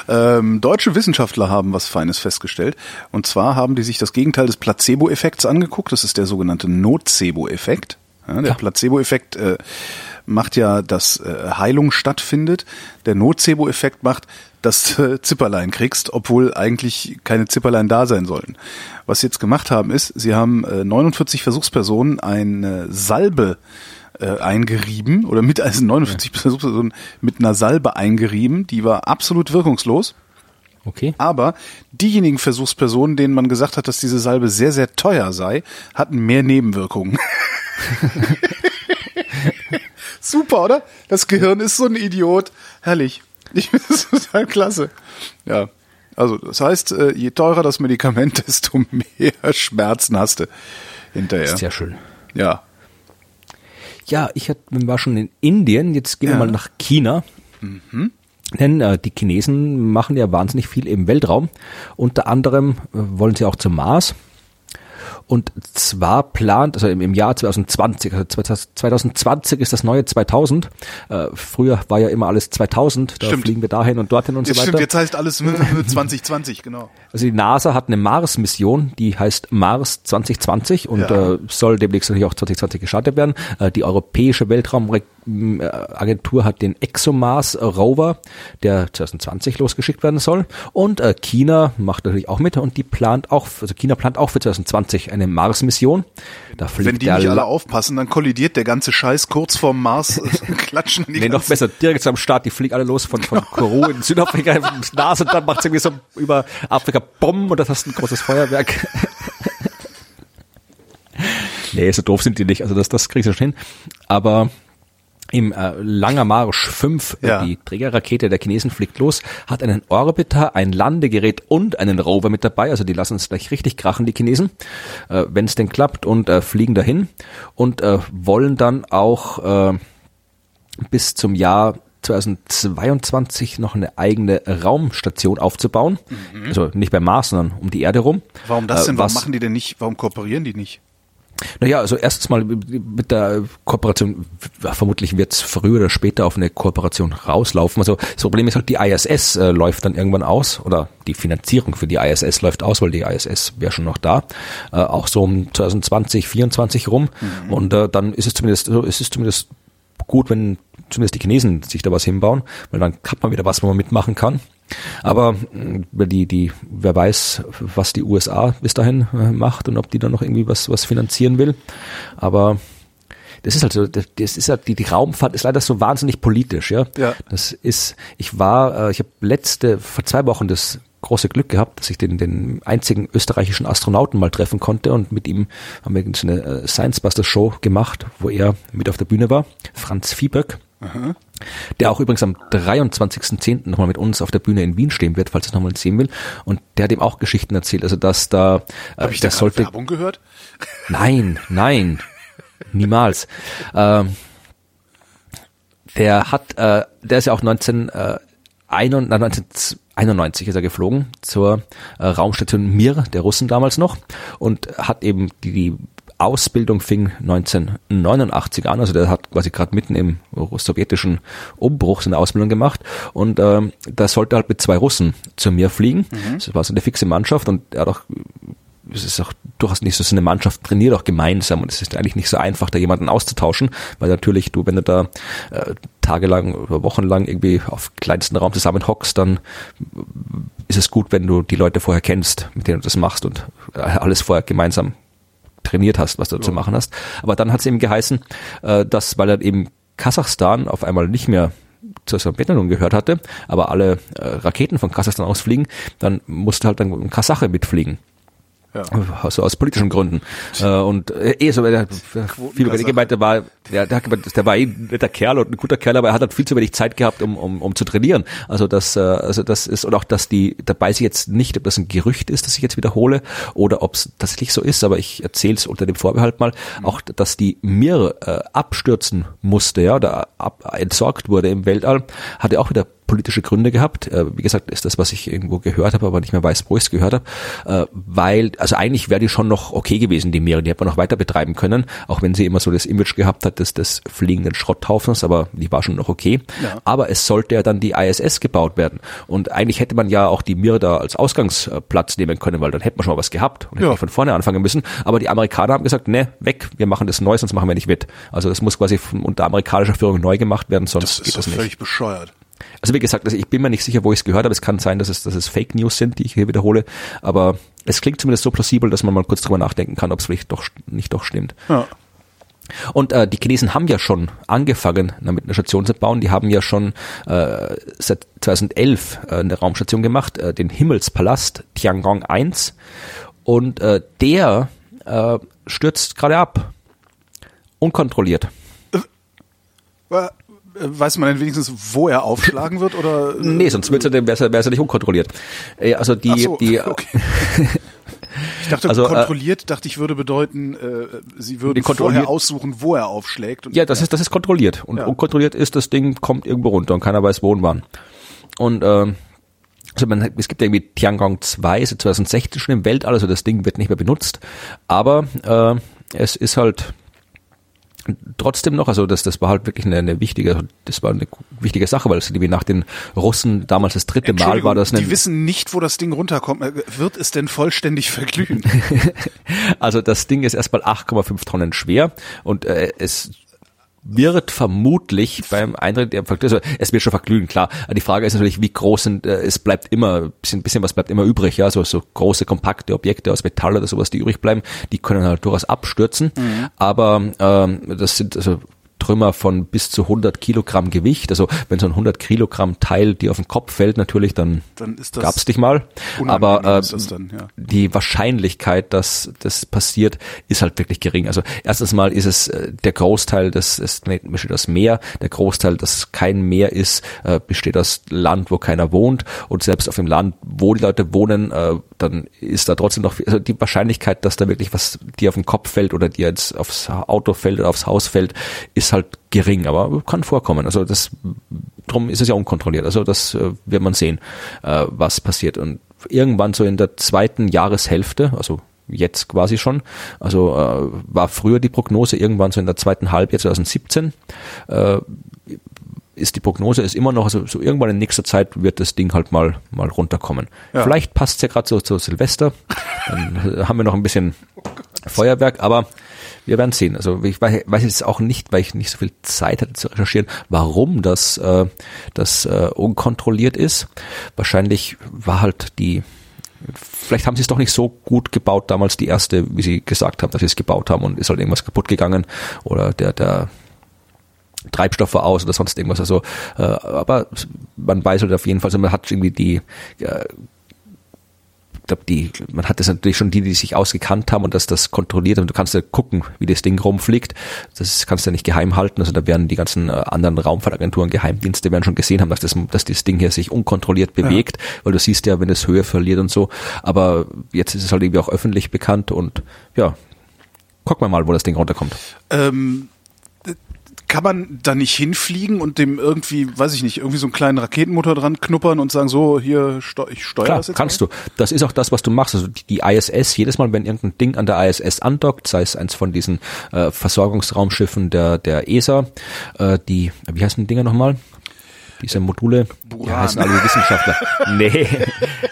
Ähm, deutsche Wissenschaftler haben was Feines festgestellt. Und zwar haben die sich das Gegenteil des Placebo-Effekts angeguckt. Das ist der sogenannte Nocebo-Effekt. Ja, der ja. Placebo-Effekt äh, macht ja, dass äh, Heilung stattfindet. Der Nocebo-Effekt macht, dass du Zipperlein kriegst, obwohl eigentlich keine Zipperlein da sein sollen. Was sie jetzt gemacht haben ist, sie haben äh, 49 Versuchspersonen eine Salbe äh, eingerieben oder mit also 49 ja. Personen mit einer Salbe eingerieben, die war absolut wirkungslos. Okay. Aber diejenigen Versuchspersonen, denen man gesagt hat, dass diese Salbe sehr, sehr teuer sei, hatten mehr Nebenwirkungen. Super, oder? Das Gehirn ist so ein Idiot. Herrlich. Ich finde das total klasse. Ja. Also, das heißt, äh, je teurer das Medikament, desto mehr Schmerzen hast du hinterher. Ist ja schön. Ja. Ja, ich war schon in Indien, jetzt gehen ja. wir mal nach China. Mhm. Denn äh, die Chinesen machen ja wahnsinnig viel im Weltraum. Unter anderem äh, wollen sie auch zum Mars. Und zwar plant, also im, im Jahr 2020, also 2020 ist das neue 2000. Äh, früher war ja immer alles 2000, da stimmt. fliegen wir dahin und dorthin und so weiter. Stimmt, jetzt heißt alles 2020, genau. Also die NASA hat eine Mars-Mission, die heißt Mars 2020 und ja. äh, soll demnächst natürlich auch 2020 gestartet werden. Äh, die Europäische Weltraumagentur hat den ExoMars Rover, der 2020 losgeschickt werden soll. Und äh, China macht natürlich auch mit und die plant auch, also China plant auch für 2020 eine Mars-Mission. Da fliegt Wenn die nicht alle aufpassen, dann kollidiert der ganze Scheiß kurz vorm Mars, klatschen die Nee, noch besser, direkt am Start, die fliegen alle los von, von Kourou in Südafrika in Nase und dann macht irgendwie so über Afrika Bomben und das hast ein großes Feuerwerk. nee, so doof sind die nicht, also das, das kriegst du schon hin. Aber im äh, Langer Marsch 5, ja. die Trägerrakete der Chinesen fliegt los, hat einen Orbiter, ein Landegerät und einen Rover mit dabei. Also die lassen es gleich richtig krachen, die Chinesen, äh, wenn es denn klappt und äh, fliegen dahin und äh, wollen dann auch äh, bis zum Jahr 2022 noch eine eigene Raumstation aufzubauen. Mhm. Also nicht beim Mars, sondern um die Erde rum. Warum das denn? Äh, warum machen die denn nicht, warum kooperieren die nicht? Naja, also erstens mal mit der Kooperation, vermutlich wird es früher oder später auf eine Kooperation rauslaufen. Also das Problem ist halt, die ISS äh, läuft dann irgendwann aus oder die Finanzierung für die ISS läuft aus, weil die ISS wäre schon noch da, äh, auch so um 2020, 2024 rum. Mhm. Und äh, dann ist es zumindest, es ist zumindest gut, wenn zumindest die Chinesen sich da was hinbauen, weil dann hat man wieder was, wo man mitmachen kann. Aber äh, die, die, wer weiß, was die USA bis dahin äh, macht und ob die da noch irgendwie was, was finanzieren will. Aber das ist halt so, das ist halt, die, die Raumfahrt ist leider so wahnsinnig politisch, ja. ja. Das ist, ich war, äh, ich habe letzte, vor zwei Wochen das große Glück gehabt, dass ich den, den einzigen österreichischen Astronauten mal treffen konnte und mit ihm haben wir so eine Science Buster Show gemacht, wo er mit auf der Bühne war, Franz Vieböck. Aha. Der auch übrigens am 23.10. nochmal mit uns auf der Bühne in Wien stehen wird, falls es nochmal sehen will. Und der hat ihm auch Geschichten erzählt. Also dass da äh, Hab ich das da sollte Werbung gehört? Nein, nein, niemals. Ähm, der hat, äh, der ist ja auch 19, äh, 1991 ist er geflogen zur äh, Raumstation Mir der Russen damals noch und hat eben die, die Ausbildung fing 1989 an, also der hat quasi gerade mitten im sowjetischen Umbruch seine Ausbildung gemacht und ähm, da sollte halt mit zwei Russen zu mir fliegen. Mhm. Das war so eine fixe Mannschaft und er hat auch es ist auch durchaus nicht so, so eine Mannschaft trainiert auch gemeinsam und es ist eigentlich nicht so einfach, da jemanden auszutauschen, weil natürlich du, wenn du da äh, tagelang oder wochenlang irgendwie auf kleinsten Raum zusammen hockst, dann ist es gut, wenn du die Leute vorher kennst, mit denen du das machst und äh, alles vorher gemeinsam trainiert hast, was du ja. zu machen hast. Aber dann hat es eben geheißen, äh, dass, weil er eben Kasachstan auf einmal nicht mehr zur Sowjetunion gehört hatte, aber alle äh, Raketen von Kasachstan ausfliegen, dann musste halt dann Kasache mitfliegen. Ja. Also aus politischen Gründen. Äh, und äh, eh so, der, viel über gemeint, der war, der, der, der war eh ein netter Kerl und ein guter Kerl, aber er hat halt viel zu wenig Zeit gehabt, um, um, um zu trainieren. Also das, äh, also das ist, und auch, dass die, dabei sie jetzt nicht, ob das ein Gerücht ist, das ich jetzt wiederhole, oder ob es tatsächlich so ist, aber ich erzähle es unter dem Vorbehalt mal, mhm. auch, dass die Mir äh, abstürzen musste, ja, oder ab, entsorgt wurde im Weltall, hatte auch wieder politische Gründe gehabt. Äh, wie gesagt, ist das, was ich irgendwo gehört habe, aber nicht mehr weiß, wo ich es gehört habe. Äh, weil, also eigentlich wäre die schon noch okay gewesen, die Meere. Die hätte man noch weiter betreiben können, auch wenn sie immer so das Image gehabt hat des, des fliegenden Schrotthaufens, aber die war schon noch okay. Ja. Aber es sollte ja dann die ISS gebaut werden. Und eigentlich hätte man ja auch die Mir da als Ausgangsplatz nehmen können, weil dann hätte man schon mal was gehabt und hätte ja. von vorne anfangen müssen. Aber die Amerikaner haben gesagt, ne, weg, wir machen das neu, sonst machen wir nicht mit. Also das muss quasi unter amerikanischer Führung neu gemacht werden, sonst das geht das nicht. Das ist völlig bescheuert. Also wie gesagt, also ich bin mir nicht sicher, wo ich es gehört habe. Es kann sein, dass es, dass es Fake News sind, die ich hier wiederhole. Aber es klingt zumindest so plausibel, dass man mal kurz drüber nachdenken kann, ob es vielleicht doch nicht doch stimmt. Ja. Und äh, die Chinesen haben ja schon angefangen, damit eine Station zu bauen. Die haben ja schon äh, seit 2011 äh, eine Raumstation gemacht, äh, den Himmelspalast Tiangong 1. Und äh, der äh, stürzt gerade ab. Unkontrolliert. Äh, Weiß man denn wenigstens, wo er aufschlagen wird oder? Nee, sonst wäre es ja, ja nicht unkontrolliert. Äh, also die, so, die okay. Ich dachte, also, äh, kontrolliert, äh, dachte ich, würde bedeuten, äh, sie würden vorher aussuchen, wo er aufschlägt. Ja, das ja. ist das ist kontrolliert. Und ja. unkontrolliert ist, das Ding kommt irgendwo runter und keiner weiß, wo und wann. Und äh, also man, es gibt ja irgendwie Tiangong 2, ist 2016 schon im Weltall, also das Ding wird nicht mehr benutzt. Aber äh, es ist halt trotzdem noch, also das, das war halt wirklich eine, eine wichtige, das war eine wichtige Sache, weil es wie nach den Russen damals das dritte Mal war das. Eine, die wissen nicht, wo das Ding runterkommt. Äh, wird es denn vollständig verglühen? also das Ding ist erstmal 8,5 Tonnen schwer und äh, es wird vermutlich beim Eintritt der also es wird schon verglühen, klar. Die Frage ist natürlich, wie groß sind, äh, es bleibt immer, bisschen, bisschen was bleibt immer übrig, ja, so, so große, kompakte Objekte aus Metall oder sowas, die übrig bleiben, die können halt durchaus abstürzen, mhm. aber ähm, das sind, also Trümmer von bis zu 100 Kilogramm Gewicht. Also wenn so ein 100 Kilogramm Teil dir auf den Kopf fällt, natürlich, dann, dann gab's dich mal. Aber äh, dann, ja. die Wahrscheinlichkeit, dass das passiert, ist halt wirklich gering. Also erstens mal ist es äh, der Großteil, das ist, besteht aus Meer. Der Großteil, das kein Meer ist, äh, besteht aus Land, wo keiner wohnt. Und selbst auf dem Land, wo die Leute wohnen, äh, dann ist da trotzdem noch, also die Wahrscheinlichkeit, dass da wirklich was dir auf den Kopf fällt oder dir jetzt aufs Auto fällt oder aufs Haus fällt, ist halt gering, aber kann vorkommen. Also das, drum ist es ja unkontrolliert. Also das äh, wird man sehen, äh, was passiert. Und irgendwann so in der zweiten Jahreshälfte, also jetzt quasi schon. Also äh, war früher die Prognose irgendwann so in der zweiten Halbjahr 2017. Äh, ist die Prognose ist immer noch, also so irgendwann in nächster Zeit wird das Ding halt mal mal runterkommen. Ja. Vielleicht passt es ja gerade so zu Silvester. Dann haben wir noch ein bisschen Feuerwerk, aber wir werden sehen. Also ich weiß, jetzt auch nicht, weil ich nicht so viel Zeit hatte zu recherchieren, warum das, äh, das äh, unkontrolliert ist. Wahrscheinlich war halt die vielleicht haben sie es doch nicht so gut gebaut damals, die erste, wie sie gesagt haben, dass sie es gebaut haben und ist halt irgendwas kaputt gegangen oder der, der Treibstoff war aus oder sonst irgendwas. Also, äh, aber man weiß halt auf jeden Fall, also man hat irgendwie die äh, glaube, die, man hat das natürlich schon die, die sich ausgekannt haben und das, das kontrolliert und du kannst ja gucken, wie das Ding rumfliegt. Das kannst du ja nicht geheim halten. Also da werden die ganzen äh, anderen Raumfahrtagenturen, Geheimdienste werden schon gesehen haben, dass das, dass das Ding hier sich unkontrolliert bewegt, ja. weil du siehst ja, wenn es Höhe verliert und so. Aber jetzt ist es halt irgendwie auch öffentlich bekannt und ja, gucken wir mal, wo das Ding runterkommt. Ähm kann man da nicht hinfliegen und dem irgendwie, weiß ich nicht, irgendwie so einen kleinen Raketenmotor dran knuppern und sagen, so, hier, ich steuere Klar, das jetzt? kannst mal? du. Das ist auch das, was du machst. Also die, ISS, jedes Mal, wenn irgendein Ding an der ISS andockt, sei es eins von diesen äh, Versorgungsraumschiffen der, der ESA, äh, die, wie heißen die Dinger nochmal? Diese Module, Buran. die heißen alle Wissenschaftler. nee,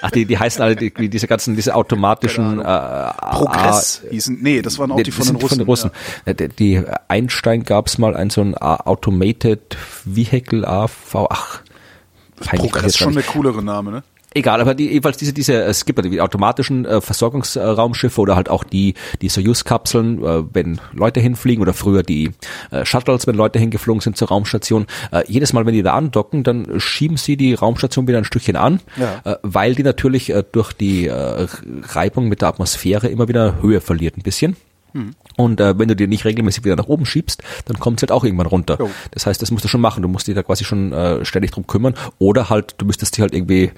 ach, die, die heißen alle, die, diese ganzen, diese automatischen, äh, Progress äh, hießen, nee, das waren auch die, die von, den Russen, von den Russen. Ja. Die, die Einstein gab's mal ein so ein Automated Vehicle AV, ach, Progress ist schon der coolere Name, ne? Egal, aber die, jeweils diese, diese, es gibt die automatischen äh, Versorgungsraumschiffe oder halt auch die, die Soyuz-Kapseln, äh, wenn Leute hinfliegen oder früher die äh, Shuttles, wenn Leute hingeflogen sind zur Raumstation. Äh, jedes Mal, wenn die da andocken, dann schieben sie die Raumstation wieder ein Stückchen an, ja. äh, weil die natürlich äh, durch die äh, Reibung mit der Atmosphäre immer wieder Höhe verliert ein bisschen. Hm. Und äh, wenn du dir nicht regelmäßig wieder nach oben schiebst, dann kommt es halt auch irgendwann runter. Jo. Das heißt, das musst du schon machen. Du musst dich da quasi schon äh, ständig drum kümmern. Oder halt, du müsstest dich halt irgendwie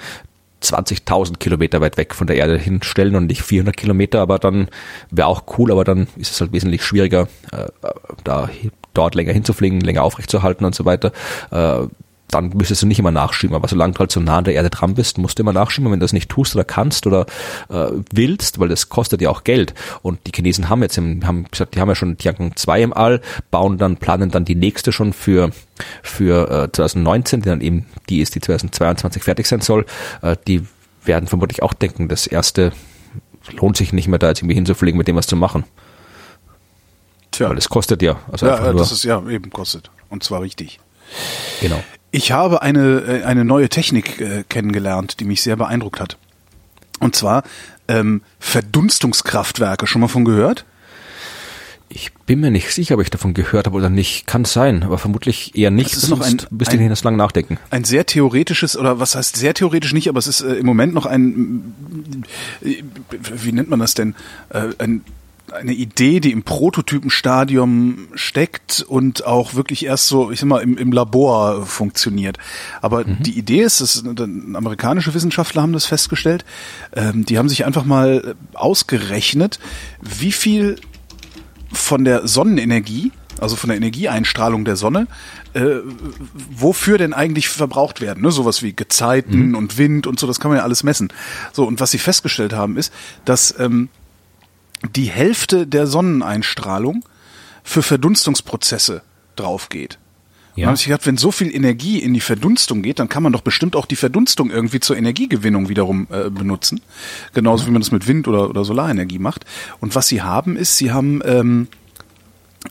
20.000 Kilometer weit weg von der Erde hinstellen und nicht 400 Kilometer, aber dann wäre auch cool, aber dann ist es halt wesentlich schwieriger, äh, da dort länger hinzufliegen, länger aufrechtzuerhalten und so weiter. Äh, dann müsstest du nicht immer nachschieben. Aber solange du halt so nah an der Erde dran bist, musst du immer nachschieben. Und wenn du das nicht tust oder kannst oder äh, willst, weil das kostet ja auch Geld. Und die Chinesen haben jetzt, im, haben gesagt, die haben ja schon Tiangong 2 im All, bauen dann, planen dann die nächste schon für für äh, 2019, die dann eben die ist, die 2022 fertig sein soll. Äh, die werden vermutlich auch denken, das erste lohnt sich nicht mehr da jetzt irgendwie hinzufliegen, mit dem was zu machen. Tja. Weil es kostet ja. Also ja, das ist ja eben kostet. Und zwar richtig. Genau. Ich habe eine, äh, eine neue Technik äh, kennengelernt, die mich sehr beeindruckt hat. Und zwar ähm, Verdunstungskraftwerke. Schon mal von gehört? Ich bin mir nicht sicher, ob ich davon gehört habe oder nicht. Kann sein, aber vermutlich eher nicht. Das ist noch ein, bisschen ein, das lang nachdenken. Ein sehr theoretisches, oder was heißt sehr theoretisch nicht, aber es ist äh, im Moment noch ein, äh, wie nennt man das denn? Äh, ein eine Idee, die im Prototypenstadium steckt und auch wirklich erst so, ich sag mal, im, im Labor funktioniert. Aber mhm. die Idee ist, dass amerikanische Wissenschaftler haben das festgestellt, ähm, die haben sich einfach mal ausgerechnet, wie viel von der Sonnenenergie, also von der Energieeinstrahlung der Sonne, äh, wofür denn eigentlich verbraucht werden. Ne? Sowas wie Gezeiten mhm. und Wind und so, das kann man ja alles messen. So, und was sie festgestellt haben, ist, dass ähm, die Hälfte der Sonneneinstrahlung für Verdunstungsprozesse draufgeht. Ja. Man hat sich gedacht, wenn so viel Energie in die Verdunstung geht, dann kann man doch bestimmt auch die Verdunstung irgendwie zur Energiegewinnung wiederum äh, benutzen. Genauso wie man das mit Wind oder, oder Solarenergie macht. Und was sie haben, ist, sie haben ähm,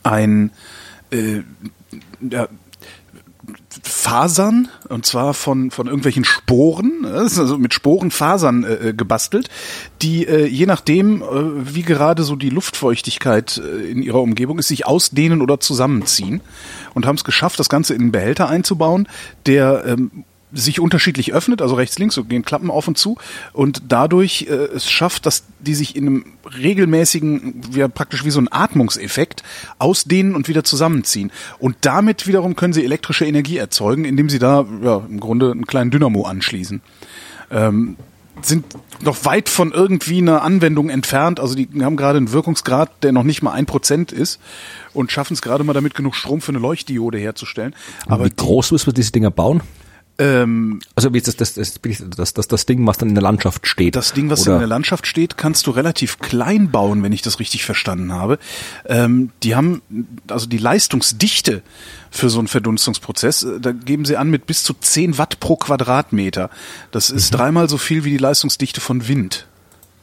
ein äh, ja, Fasern, und zwar von, von irgendwelchen Sporen, also mit Sporenfasern äh, gebastelt, die äh, je nachdem, äh, wie gerade so die Luftfeuchtigkeit äh, in ihrer Umgebung ist, sich ausdehnen oder zusammenziehen. Und haben es geschafft, das Ganze in einen Behälter einzubauen, der ähm, sich unterschiedlich öffnet, also rechts, links, so gehen Klappen auf und zu und dadurch äh, es schafft, dass die sich in einem regelmäßigen, ja, praktisch wie so ein Atmungseffekt ausdehnen und wieder zusammenziehen. Und damit wiederum können sie elektrische Energie erzeugen, indem sie da ja, im Grunde einen kleinen Dynamo anschließen. Ähm, sind noch weit von irgendwie einer Anwendung entfernt. Also die haben gerade einen Wirkungsgrad, der noch nicht mal ein Prozent ist und schaffen es gerade mal damit genug Strom für eine Leuchtdiode herzustellen. Aber wie groß müssen wir diese Dinger bauen? Ähm, Also wie ist das, das, das, das, das, das Ding, was dann in der Landschaft steht? Das Ding, was Oder- in der Landschaft steht, kannst du relativ klein bauen, wenn ich das richtig verstanden habe. Ähm, die haben also die Leistungsdichte für so einen Verdunstungsprozess, äh, da geben sie an mit bis zu 10 Watt pro Quadratmeter. Das ist dreimal so viel wie die Leistungsdichte von Wind.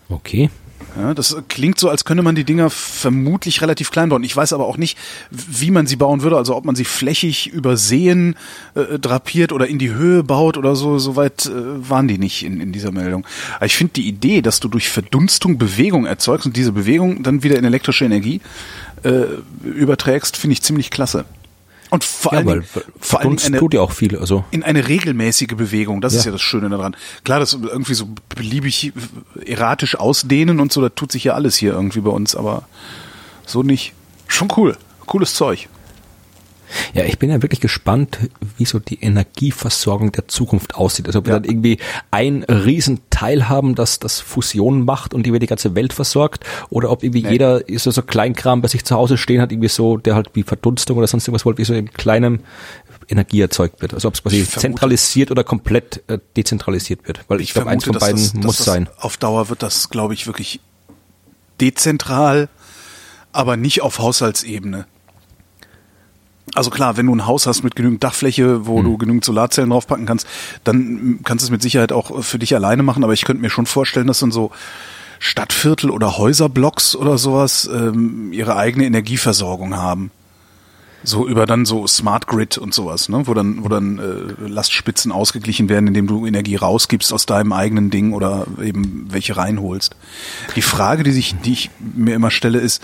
Okay. Ja, das klingt so, als könne man die Dinger vermutlich relativ klein bauen. Ich weiß aber auch nicht, wie man sie bauen würde, also ob man sie flächig übersehen, äh, drapiert oder in die Höhe baut oder so. Soweit äh, waren die nicht in, in dieser Meldung. Aber ich finde die Idee, dass du durch Verdunstung Bewegung erzeugst und diese Bewegung dann wieder in elektrische Energie äh, überträgst, finde ich ziemlich klasse. Und vor Ja, Dingen, vor Verdunst eine, tut ja auch viel. Also in eine regelmäßige Bewegung. Das ist Ja. ja das Schöne daran. Klar, das irgendwie so beliebig erratisch ausdehnen und so, da tut sich ja alles hier irgendwie bei uns, aber so nicht. Schon cool. Cooles Zeug. Ja, ich bin ja wirklich gespannt, wie so die Energieversorgung der Zukunft aussieht. Also ob wir Ja. dann irgendwie ein Riesenteil haben, das das Fusion macht und über die ganze Welt versorgt, oder ob irgendwie Nee. jeder so, so Kleinkram bei sich zu Hause stehen hat, irgendwie so, der halt wie Verdunstung oder sonst irgendwas wollte, wie so in kleinem Energie erzeugt wird. Also ob es quasi Ich vermute- zentralisiert oder komplett äh, dezentralisiert wird. Weil ich, glaube, eins von beiden das, muss das sein. Auf Dauer wird das, glaube ich, wirklich dezentral, aber nicht auf Haushaltsebene. Also klar, wenn du ein Haus hast mit genügend Dachfläche, wo Hm. du genügend Solarzellen draufpacken kannst, dann kannst du es mit Sicherheit auch für dich alleine machen. Aber ich könnte mir schon vorstellen, dass dann so Stadtviertel oder Häuserblocks oder sowas ähm, ihre eigene Energieversorgung haben. So über dann so Smart Grid und sowas, ne? wo dann, wo dann äh, Lastspitzen ausgeglichen werden, indem du Energie rausgibst aus deinem eigenen Ding oder eben welche reinholst. Die Frage, die sich, die ich mir immer stelle, ist,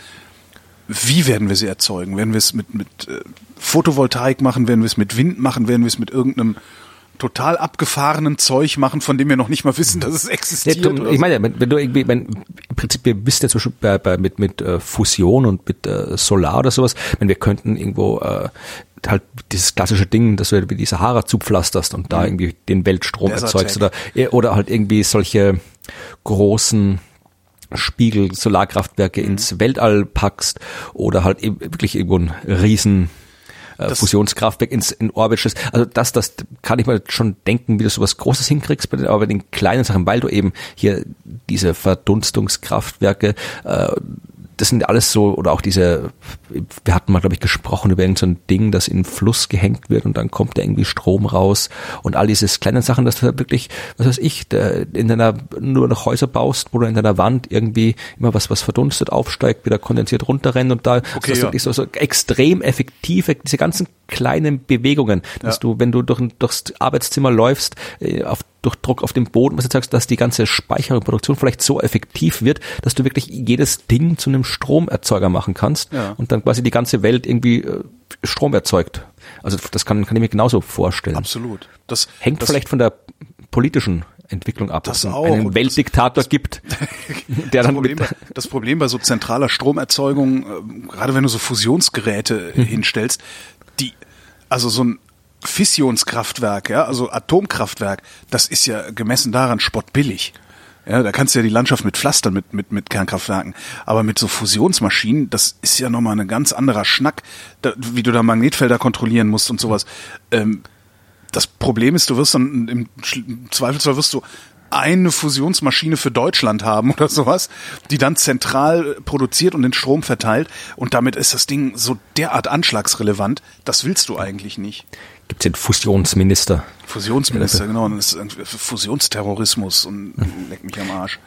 wie werden wir sie erzeugen? Werden wir es mit, mit äh, Photovoltaik machen? Werden wir es mit Wind machen? Werden wir es mit irgendeinem total abgefahrenen Zeug machen, von dem wir noch nicht mal wissen, dass es Ja, existiert? du, oder ich meine, wenn, wenn du irgendwie, wenn, im Prinzip, wir wissen ja zum Beispiel bei, bei, mit, mit äh, Fusion und mit äh, Solar oder sowas, wenn wir könnten irgendwo äh, halt dieses klassische Ding, dass du die Sahara zupflasterst und da irgendwie den Weltstrom Desert erzeugst oder, oder halt irgendwie solche großen Spiegel, Solarkraftwerke ins Weltall packst oder halt eben wirklich irgendwo ein riesen äh, Das- Fusionskraftwerk ins in Orbit stößt. Also das, das kann ich mir schon denken, wie du sowas Großes hinkriegst, bei den- aber bei den kleinen Sachen, weil du eben hier diese Verdunstungskraftwerke, äh, das sind alles so, oder auch diese, wir hatten mal, glaube ich, gesprochen über irgendein so ein Ding, das in den Fluss gehängt wird und dann kommt da irgendwie Strom raus und all diese kleinen Sachen, dass du da wirklich, was weiß ich, in deiner, nur noch Häuser baust, wo du in deiner Wand irgendwie immer was, was verdunstet aufsteigt, wieder kondensiert runterrennt und da, Okay, dass du ja. wirklich so, so extrem effektive, diese ganzen kleinen Bewegungen, dass Ja. du, wenn du durch, durchs Arbeitszimmer läufst, äh, auf, durch Druck auf dem Boden, was du sagst, dass die ganze Speicherung, Produktion vielleicht so effektiv wird, dass du wirklich jedes Ding zu einem Stromerzeuger machen kannst Ja. und dann quasi die ganze Welt irgendwie äh, Strom erzeugt. Also das kann, kann ich mir genauso vorstellen. Absolut. Das Hängt das, vielleicht von der politischen Entwicklung ab, Das dass es auch. einen Weltdiktator gibt, der das dann Problem, mit, das Problem bei so zentraler Stromerzeugung, ähm, gerade wenn du so Fusionsgeräte äh, hinstellst, die, also so ein Fissionskraftwerk, ja, also Atomkraftwerk, das ist ja gemessen daran spottbillig. Ja, da kannst du ja die Landschaft mit pflastern mit, mit, mit Kernkraftwerken. Aber mit so Fusionsmaschinen, das ist ja nochmal ein ganz anderer Schnack, da, wie du da Magnetfelder kontrollieren musst und sowas. Ähm, das Problem ist, du wirst dann im Zweifelsfall wirst du eine Fusionsmaschine für Deutschland haben oder sowas, die dann zentral produziert und den Strom verteilt und damit ist das Ding so derart anschlagsrelevant, das willst du eigentlich nicht. Gibt's den Fusionsminister. Fusionsminister, genau, und das ist Fusionsterrorismus und leck mich am Arsch.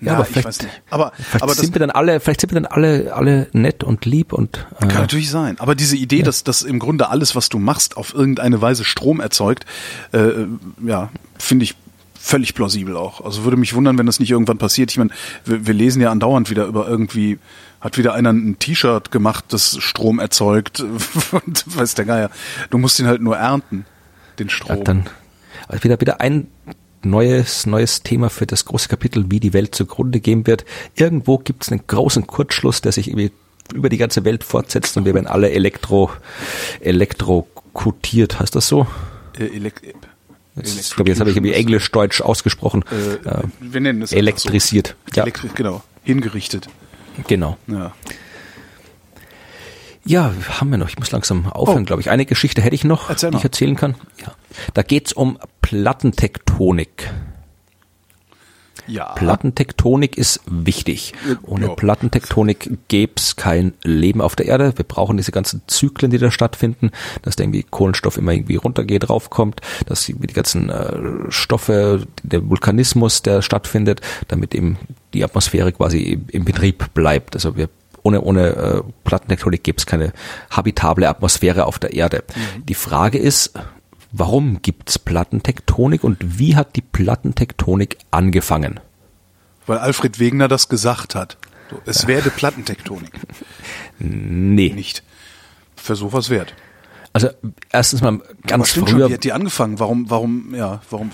Ja, Na, aber ich vielleicht, weiß nicht. Aber, vielleicht aber sind wir dann alle, vielleicht sind wir dann alle, alle nett und lieb und äh, Kann natürlich sein. Aber diese Idee, dass, dass im Grunde alles, was du machst, auf irgendeine Weise Strom erzeugt, äh, ja, finde ich völlig plausibel auch. Also würde mich wundern, wenn das nicht irgendwann passiert. Ich meine, wir, wir lesen ja andauernd wieder über irgendwie, hat wieder einer ein T-Shirt gemacht, das Strom erzeugt. Und weiß der Geier. Du musst ihn halt nur ernten, den ja, Strom. dann also wieder wieder ein neues neues Thema für das große Kapitel, wie die Welt zugrunde gehen wird. Irgendwo gibt's einen großen Kurzschluss, der sich irgendwie über die ganze Welt fortsetzt und wir werden alle elektro elektrokutiert, heißt das so? äh, Ich glaube, jetzt habe ich irgendwie Englisch-Deutsch ausgesprochen. Äh, Äh, wir nennen es elektrisiert. So. Ja, Elektri genau. Hingerichtet. genau. Ja. Ja, haben wir noch. Ich muss langsam aufhören, Oh. glaube ich. Eine Geschichte hätte ich noch, Erzähl die ich erzählen kann. Ja. Da geht's um Plattentektonik. Ja. Plattentektonik ist wichtig. Ohne ja. Plattentektonik gäb's kein Leben auf der Erde. Wir brauchen diese ganzen Zyklen, die da stattfinden, dass da irgendwie Kohlenstoff immer irgendwie runtergeht, raufkommt, dass die ganzen äh, Stoffe, der Vulkanismus, der stattfindet, damit eben die Atmosphäre quasi im, Betrieb bleibt. Also wir ohne, ohne äh, Plattentektonik gäbe es keine habitable Atmosphäre auf der Erde. Die Frage ist, warum gibt's Plattentektonik und wie hat die Plattentektonik angefangen? Weil Alfred Wegener das gesagt hat. So, es werde Plattentektonik. Nee. Nicht. Versuch was wert. Also erstens mal Aber ganz stimmt früher, schon, wie hat die angefangen? Warum, warum, ja, warum?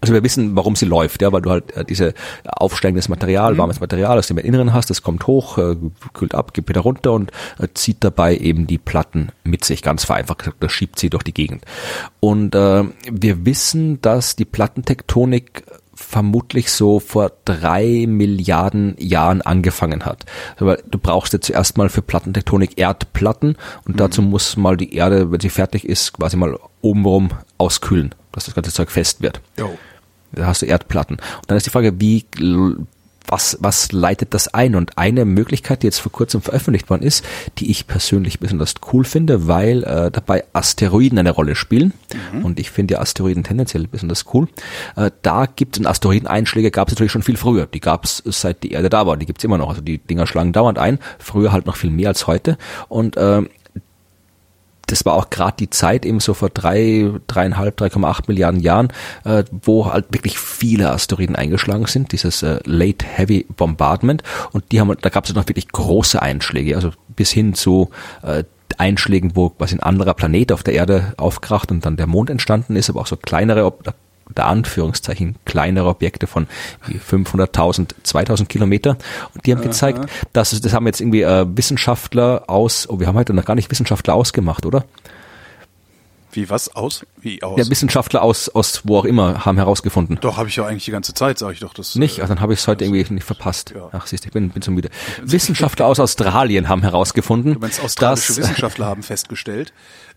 Also wir wissen, warum sie läuft, ja, weil du halt äh, diese aufsteigendes Material, Mhm. warmes Material aus dem Inneren hast, das kommt hoch, äh, kühlt ab, geht wieder runter und äh, zieht dabei eben die Platten mit sich, ganz vereinfacht gesagt, das schiebt sie durch die Gegend. Und äh, wir wissen, dass die Plattentektonik vermutlich so vor drei Milliarden Jahren angefangen hat. Weil du brauchst ja zuerst mal für Plattentektonik Erdplatten und dazu muss mal die Erde, wenn sie fertig ist, quasi mal obenrum auskühlen, dass das ganze Zeug fest wird. Jo. Da hast du Erdplatten. Und dann ist die Frage, wie, was, was leitet das ein? Und eine Möglichkeit, die jetzt vor kurzem veröffentlicht worden ist, die ich persönlich besonders cool finde, weil äh, dabei Asteroiden eine Rolle spielen. Und ich finde ja Asteroiden tendenziell besonders cool. Äh, da gibt es Asteroideneinschläge, gab es natürlich schon viel früher. Die gab es seit die Erde da war. Die gibt es immer noch. Also die Dinger schlagen dauernd ein. Früher halt noch viel mehr als heute. Und äh, das war auch gerade die Zeit eben so vor drei, dreieinhalb, 3,8 Milliarden Jahren, äh, wo halt wirklich viele Asteroiden eingeschlagen sind, dieses äh, Late Heavy Bombardment. Und die haben, da gab es noch wirklich große Einschläge, also bis hin zu äh, Einschlägen, wo quasi ein anderer Planet auf der Erde aufkracht und dann der Mond entstanden ist, aber auch so kleinere, Ob- unter Anführungszeichen kleinere Objekte von wie 500.000, 2000 Kilometer. Und die haben gezeigt, dass es, das haben jetzt irgendwie äh, Wissenschaftler aus, oh, wir haben heute noch gar nicht Wissenschaftler ausgemacht, oder? Wie was? Aus? Wie aus? Ja, Wissenschaftler aus, aus wo auch immer haben herausgefunden. doch, habe ich ja eigentlich die ganze Zeit, sage ich doch. Das, Nicht? äh, Also dann habe ich es heute irgendwie nicht verpasst. Ja. Ach, siehst du, ich bin, bin so müde. Wissenschaftler aus Australien haben herausgefunden, Du meinst, australische dass, Wissenschaftler haben festgestellt.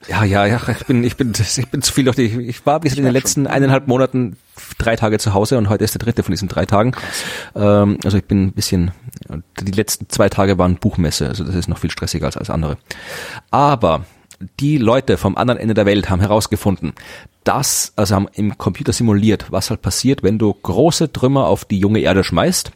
Ja, ja, ja, ich bin, ich bin, ich bin zu viel durch die, ich war bis in den letzten eineinhalb Monaten drei Tage zu Hause und heute ist der dritte von diesen drei Tagen. Ähm, also ich bin ein bisschen, die letzten zwei Tage waren Buchmesse, also das ist noch viel stressiger als alles andere. Aber die Leute vom anderen Ende der Welt haben herausgefunden, dass, also haben im Computer simuliert, was halt passiert, wenn du große Trümmer auf die junge Erde schmeißt,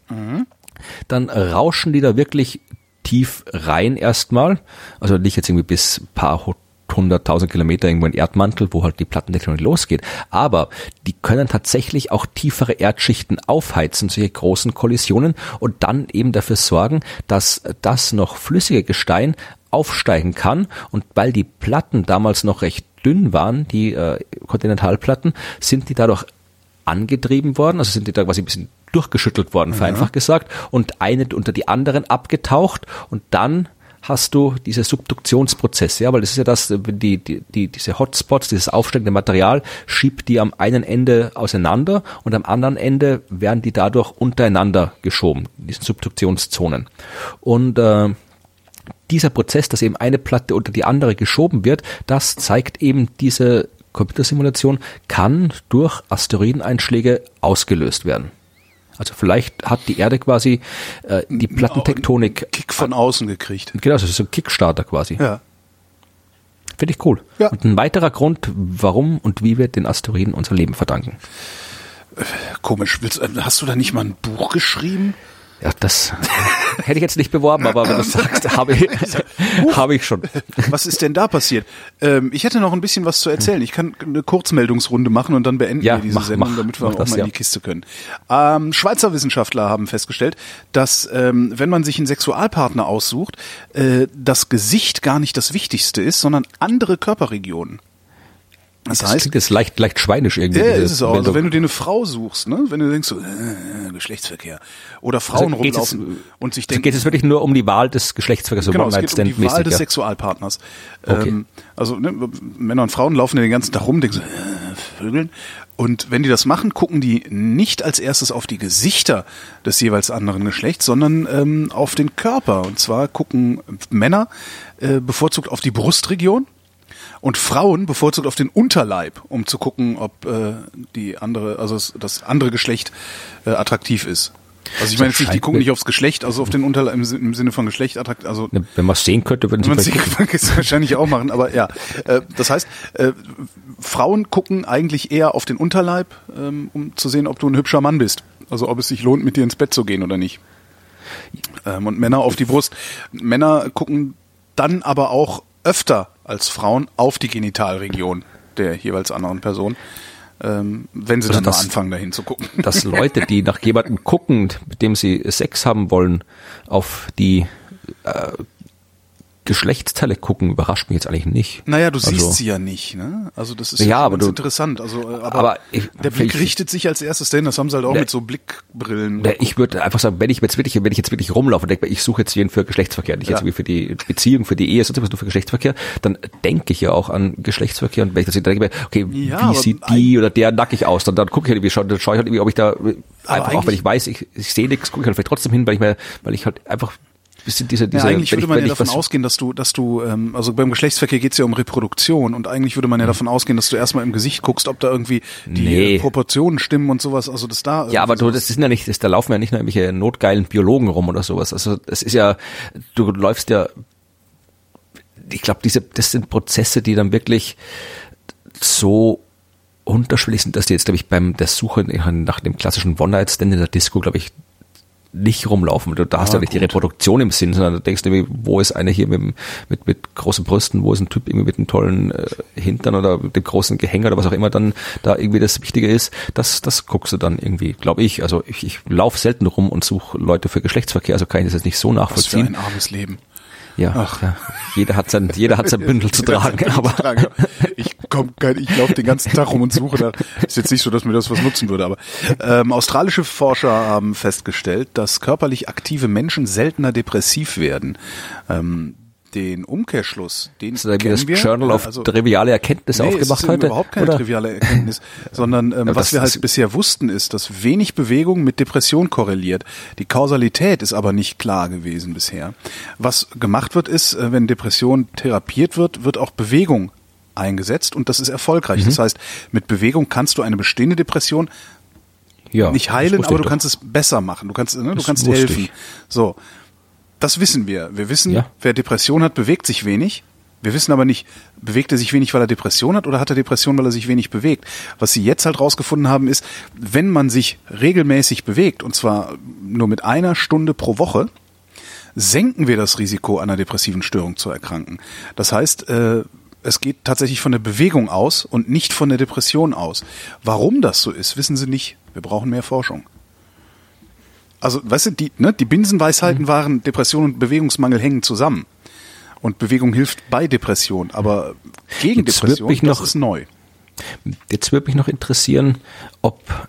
dann rauschen die da wirklich tief rein erstmal. Also nicht jetzt irgendwie bis paar hu- hunderttausend Kilometer irgendwo in Erdmantel, wo halt die Plattentektonik losgeht. Aber die können tatsächlich auch tiefere Erdschichten aufheizen, solche großen Kollisionen und dann eben dafür sorgen, dass das noch flüssige Gestein aufsteigen kann. Und weil die Platten damals noch recht dünn waren, die äh, Kontinentalplatten, sind die dadurch angetrieben worden, also sind die da quasi ein bisschen durchgeschüttelt worden, vereinfacht gesagt, und eine unter die anderen abgetaucht und dann hast du diese Subduktionsprozesse, ja, weil das ist ja das, die, die, die, diese Hotspots, dieses aufsteigende Material, schiebt die am einen Ende auseinander und am anderen Ende werden die dadurch untereinander geschoben, in diesen Subduktionszonen. Und äh, dieser Prozess, dass eben eine Platte unter die andere geschoben wird, das zeigt eben diese Computersimulation, kann durch Asteroideneinschläge ausgelöst werden. Also vielleicht hat die Erde quasi äh, die Plattentektonik, Kick von außen gekriegt. genau, das ist so ein Kickstarter quasi. Ja. Finde ich cool. Ja. Und ein weiterer Grund, warum und wie wir den Asteroiden unser Leben verdanken. Komisch. Willst, hast du da nicht mal ein Buch geschrieben? Ja, das hätte ich jetzt nicht beworben, aber wenn du sagst, habe ich, habe ich schon. Was ist denn da passiert? Ähm, ich hätte noch ein bisschen was zu erzählen. Ich kann eine Kurzmeldungsrunde machen und dann beenden Ja, wir diese mach- Sendung, mach- damit wir auch das, mal in ja. die Kiste können. Ähm, Schweizer Wissenschaftler haben festgestellt, dass ähm, wenn man sich einen Sexualpartner aussucht, äh, das Gesicht gar nicht das Wichtigste ist, sondern andere Körperregionen. Das, Das heißt, klingt jetzt leicht, leicht schweinisch irgendwie. ja, ist es auch. Also wenn du dir eine Frau suchst, ne, wenn du denkst so, äh, Geschlechtsverkehr oder Frauen Also geht's jetzt- rumlaufen und sich Also denken, geht es wirklich nur um die Wahl des Geschlechtsverkehrs, so Genau, es geht um die Wahl des ja. Sexualpartners. Okay. Ähm, also ne, Männer und Frauen laufen den ganzen Tag rum, denken so, äh, Vögeln. Und wenn die das machen, gucken die nicht als erstes auf die Gesichter des jeweils anderen Geschlechts, sondern ähm, auf den Körper. Und zwar gucken Männer äh, bevorzugt auf die Brustregion und Frauen bevorzugt auf den Unterleib, um zu gucken, ob äh, die andere, also das andere Geschlecht äh, attraktiv ist. Also ich meine jetzt nicht, die gucken nicht aufs Geschlecht, also auf den Unterleib im, im Sinne von Geschlecht attraktiv. Also wenn man es sehen könnte, würden sie man sehen könnte, es wahrscheinlich auch machen. Aber ja, äh, das heißt, äh, Frauen gucken eigentlich eher auf den Unterleib, ähm, um zu sehen, ob du ein hübscher Mann bist. Also ob es sich lohnt, mit dir ins Bett zu gehen oder nicht. Ähm, und Männer auf die Brust. Männer gucken dann aber auch öfter als Frauen auf die Genitalregion der jeweils anderen Person ähm, wenn sie also dann das, anfangen, dahin zu gucken. Dass Leute, die nach jemandem gucken, mit dem sie Sex haben wollen, auf die äh, Geschlechtsteile gucken, überrascht mich jetzt eigentlich nicht. Naja, du also, siehst sie ja nicht, ne? Also das ist ja, aber du, interessant. Also, äh, aber, aber ich, der Blick ich, richtet sich als erstes dahin, das haben sie halt auch der, mit so Blickbrillen. Der, ich würde einfach sagen, wenn ich jetzt wirklich, wenn ich jetzt wirklich rumlaufe und denke, ich suche jetzt jeden für Geschlechtsverkehr, nicht ja. jetzt wie für die Beziehung, für die Ehe, sonst was nur für Geschlechtsverkehr, dann denke ich ja auch an Geschlechtsverkehr und wenn ich das denke, okay, ja, wie sieht die oder der nackig aus, dann, dann gucke ich halt irgendwie, dann schaue ich halt irgendwie, ob ich da einfach auch, weil ich weiß, ich, ich sehe nichts, gucke ich halt vielleicht trotzdem hin, weil ich mir, weil ich halt einfach bisschen diese, diese, ja, eigentlich würde man ja davon ausgehen, dass du, dass du, ähm, also beim Geschlechtsverkehr geht es ja um Reproduktion und eigentlich würde man ja hm. davon ausgehen, dass du erstmal im Gesicht guckst, ob da irgendwie die nee. Proportionen stimmen und sowas, also das da. Ja, aber du, das ist ja nicht, das, da laufen ja nicht nur irgendwelche notgeilen Biologen rum oder sowas. Also das ist ja, du läufst ja, ich glaube, diese, das sind Prozesse, die dann wirklich so unterschwellig sind, dass die jetzt, glaube ich, beim der Suche nach dem klassischen One-Night-Stand in der Disco, glaube ich, nicht rumlaufen. Du, da hast ja nicht die Reproduktion im Sinn, sondern du denkst irgendwie, wo ist einer hier mit, mit, mit großen Brüsten, wo ist ein Typ irgendwie mit einem tollen äh, Hintern oder mit dem großen Gehänger oder was auch immer dann da irgendwie das Wichtige ist. Das, das guckst du dann irgendwie, glaube ich. Also ich, ich laufe selten rum und suche Leute für Geschlechtsverkehr, also kann ich das jetzt nicht so nachvollziehen. Was für ein armes Leben. Ja, Ach. ja, jeder hat sein, jeder hat sein Bündel zu tragen. Aber ich komm ich laufe den ganzen Tag rum und suche da. Ist jetzt nicht so, dass mir das was nutzen würde, aber ähm, australische Forscher haben festgestellt, dass körperlich aktive Menschen seltener depressiv werden. Ähm, den Umkehrschluss, den ist das das wir. Journal of also, triviale Erkenntnisse nee, aufgemacht es ist heute? überhaupt keine oder? triviale Erkenntnis, sondern ähm, was wir halt bisher wussten, ist, dass wenig Bewegung mit Depression korreliert. Die Kausalität ist aber nicht klar gewesen bisher. Was gemacht wird, ist, äh, wenn Depression therapiert wird, wird auch Bewegung eingesetzt und das ist erfolgreich. Mhm. Das heißt, mit Bewegung kannst du eine bestehende Depression ja, nicht heilen, aber du doch. kannst es besser machen. Du kannst, ne, du kannst helfen. Ich. So. Das wissen wir. Wir wissen, ja. wer Depression hat, bewegt sich wenig. Wir wissen aber nicht, bewegt er sich wenig, weil er Depression hat oder hat er Depression, weil er sich wenig bewegt. Was sie jetzt halt rausgefunden haben, ist, wenn man sich regelmäßig bewegt, und zwar nur mit einer Stunde pro Woche, senken wir das Risiko, einer depressiven Störung zu erkranken. Das heißt, äh, es geht tatsächlich von der Bewegung aus und nicht von der Depression aus. Warum das so ist, wissen sie nicht. Wir brauchen mehr Forschung also weißt du, die, ne, die Binsenweisheiten mhm. waren, Depression und Bewegungsmangel hängen zusammen. Und Bewegung hilft bei Depression, aber gegen jetzt Depression, das noch, ist neu. Jetzt würde mich noch interessieren, ob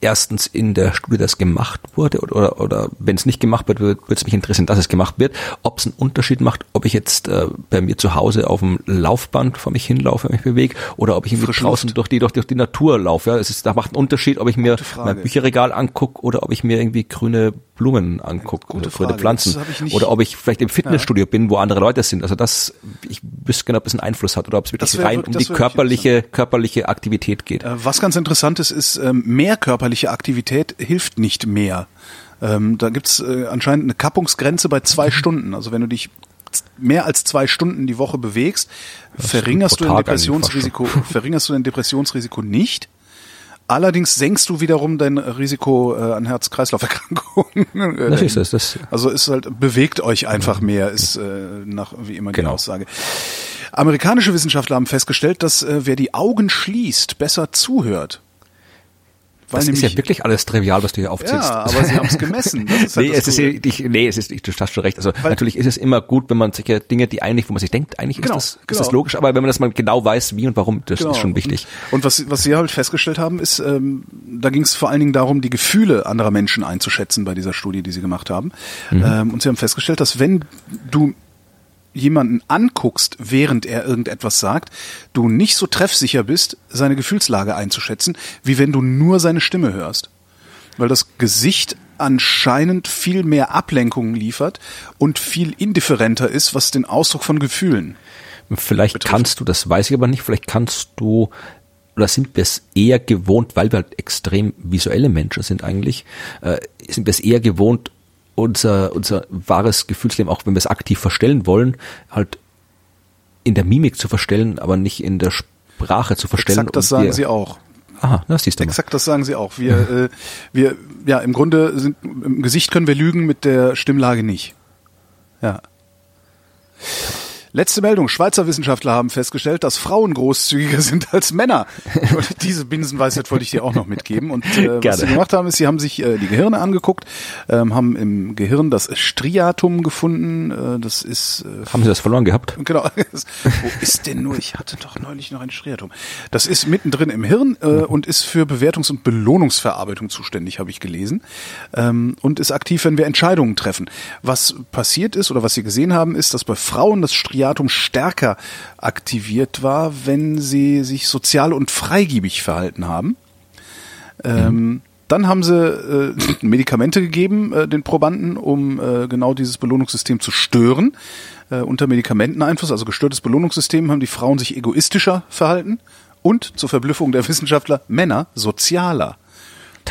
erstens in der Studie das gemacht wurde oder, oder, oder wenn es nicht gemacht wird, würde es mich interessieren, dass es gemacht wird, ob es einen Unterschied macht, ob ich jetzt äh, bei mir zu Hause auf dem Laufband vor mich hinlaufe, mich bewege oder ob ich irgendwie Frisch draußen durch die, durch, durch die Natur laufe. Ja, es ist, da macht einen Unterschied, ob ich mir mein Bücherregal angucke oder ob ich mir irgendwie grüne Blumen angucke oder grüne Pflanzen oder ob ich vielleicht im Fitnessstudio ja. bin, wo andere Leute sind. Also das, ich wüsste gerne, ob es einen Einfluss hat oder ob es wirklich rein um die körperliche, körperliche Aktivität geht. Äh, was ganz interessant ist, ist, ähm, mehr körperliche Aktivität hilft nicht mehr. Ähm, da gibt's äh, anscheinend eine Kappungsgrenze bei zwei Stunden. Also wenn du dich mehr als zwei Stunden die Woche bewegst, verringerst du dein Depressionsrisiko, verringerst du dein Depressionsrisiko nicht. Allerdings senkst du wiederum dein Risiko äh, an Herz-Kreislauf-Erkrankungen. das ist es. Das also ist halt bewegt euch einfach mehr, ist äh, nach wie immer die genau. Aussage. Amerikanische Wissenschaftler haben festgestellt, dass äh, wer die Augen schließt, besser zuhört. Weil das ist ja wirklich alles trivial, was du hier aufzählst. Ja, aber sie haben es gemessen. Halt nee, es ist, ich, nee, es ist, du hast schon recht. Also Weil natürlich ist es immer gut, wenn man solche Dinge, die eigentlich, wo man sich denkt, eigentlich genau, ist, das, genau. ist das logisch, aber wenn man das mal genau weiß, wie und warum, das genau. ist schon wichtig. Und was, was sie halt festgestellt haben, ist, ähm, da ging es vor allen Dingen darum, die Gefühle anderer Menschen einzuschätzen bei dieser Studie, die sie gemacht haben. Mhm. Ähm, und sie haben festgestellt, dass wenn du jemanden anguckst, während er irgendetwas sagt, du nicht so treffsicher bist, seine Gefühlslage einzuschätzen, wie wenn du nur seine Stimme hörst. Weil das Gesicht anscheinend viel mehr Ablenkungen liefert und viel indifferenter ist, was den Ausdruck von Gefühlen. Vielleicht betrifft. kannst du, das weiß ich aber nicht, vielleicht kannst du oder sind wir es eher gewohnt, weil wir halt extrem visuelle Menschen sind eigentlich, äh, sind wir es eher gewohnt, unser, unser wahres Gefühlsleben, auch wenn wir es aktiv verstellen wollen, halt in der Mimik zu verstellen, aber nicht in der Sprache zu verstellen. Exakt, das sagen sie auch. Aha, das siehst du mal. Exakt, das sagen sie auch. Wir, mhm. äh, wir, ja, im Grunde sind, im Gesicht können wir lügen, mit der Stimmlage nicht. Ja. Letzte Meldung. Schweizer Wissenschaftler haben festgestellt, dass Frauen großzügiger sind als Männer. Diese Binsenweisheit wollte ich dir auch noch mitgeben. Und äh, was sie gemacht haben, ist, sie haben sich äh, die Gehirne angeguckt, ähm, haben im Gehirn das Striatum gefunden. Äh, das ist. Äh, haben sie das verloren gehabt? Genau. Wo ist denn nur? Ich hatte doch neulich noch ein Striatum. Das ist mittendrin im Hirn äh, mhm. und ist für Bewertungs- und Belohnungsverarbeitung zuständig, habe ich gelesen. Ähm, und ist aktiv, wenn wir Entscheidungen treffen. Was passiert ist oder was sie gesehen haben, ist, dass bei Frauen das Striatum Striatum stärker aktiviert war, wenn sie sich sozial und freigiebig verhalten haben. Ähm, dann haben sie äh, Medikamente gegeben, äh, den Probanden, um äh, genau dieses Belohnungssystem zu stören. Äh, unter Medikamenteneinfluss, also gestörtes Belohnungssystem, haben die Frauen sich egoistischer verhalten und zur Verblüffung der Wissenschaftler Männer sozialer.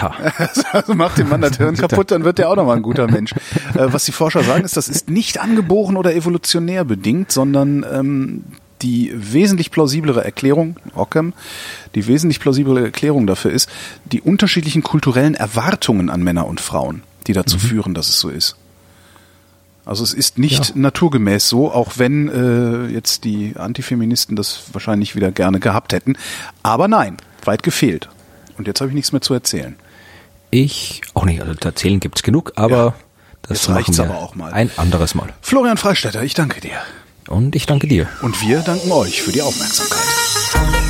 Also macht dem Mann das Hirn kaputt, dann wird der auch nochmal ein guter Mensch. Äh, was die Forscher sagen, ist, das ist nicht angeboren oder evolutionär bedingt, sondern ähm, die wesentlich plausiblere Erklärung, Ockham, die wesentlich plausiblere Erklärung dafür ist, die unterschiedlichen kulturellen Erwartungen an Männer und Frauen, die dazu mhm. führen, dass es so ist. Also es ist nicht ja. naturgemäß so, auch wenn äh, jetzt die Antifeministen das wahrscheinlich wieder gerne gehabt hätten. Aber nein, weit gefehlt. Und jetzt habe ich nichts mehr zu erzählen. Ich, auch nicht, also erzählen gibt's genug, aber ja, das reicht aber auch mal. Ein anderes Mal. Florian Freistetter, ich danke dir. Und ich danke dir. Und wir danken euch für die Aufmerksamkeit.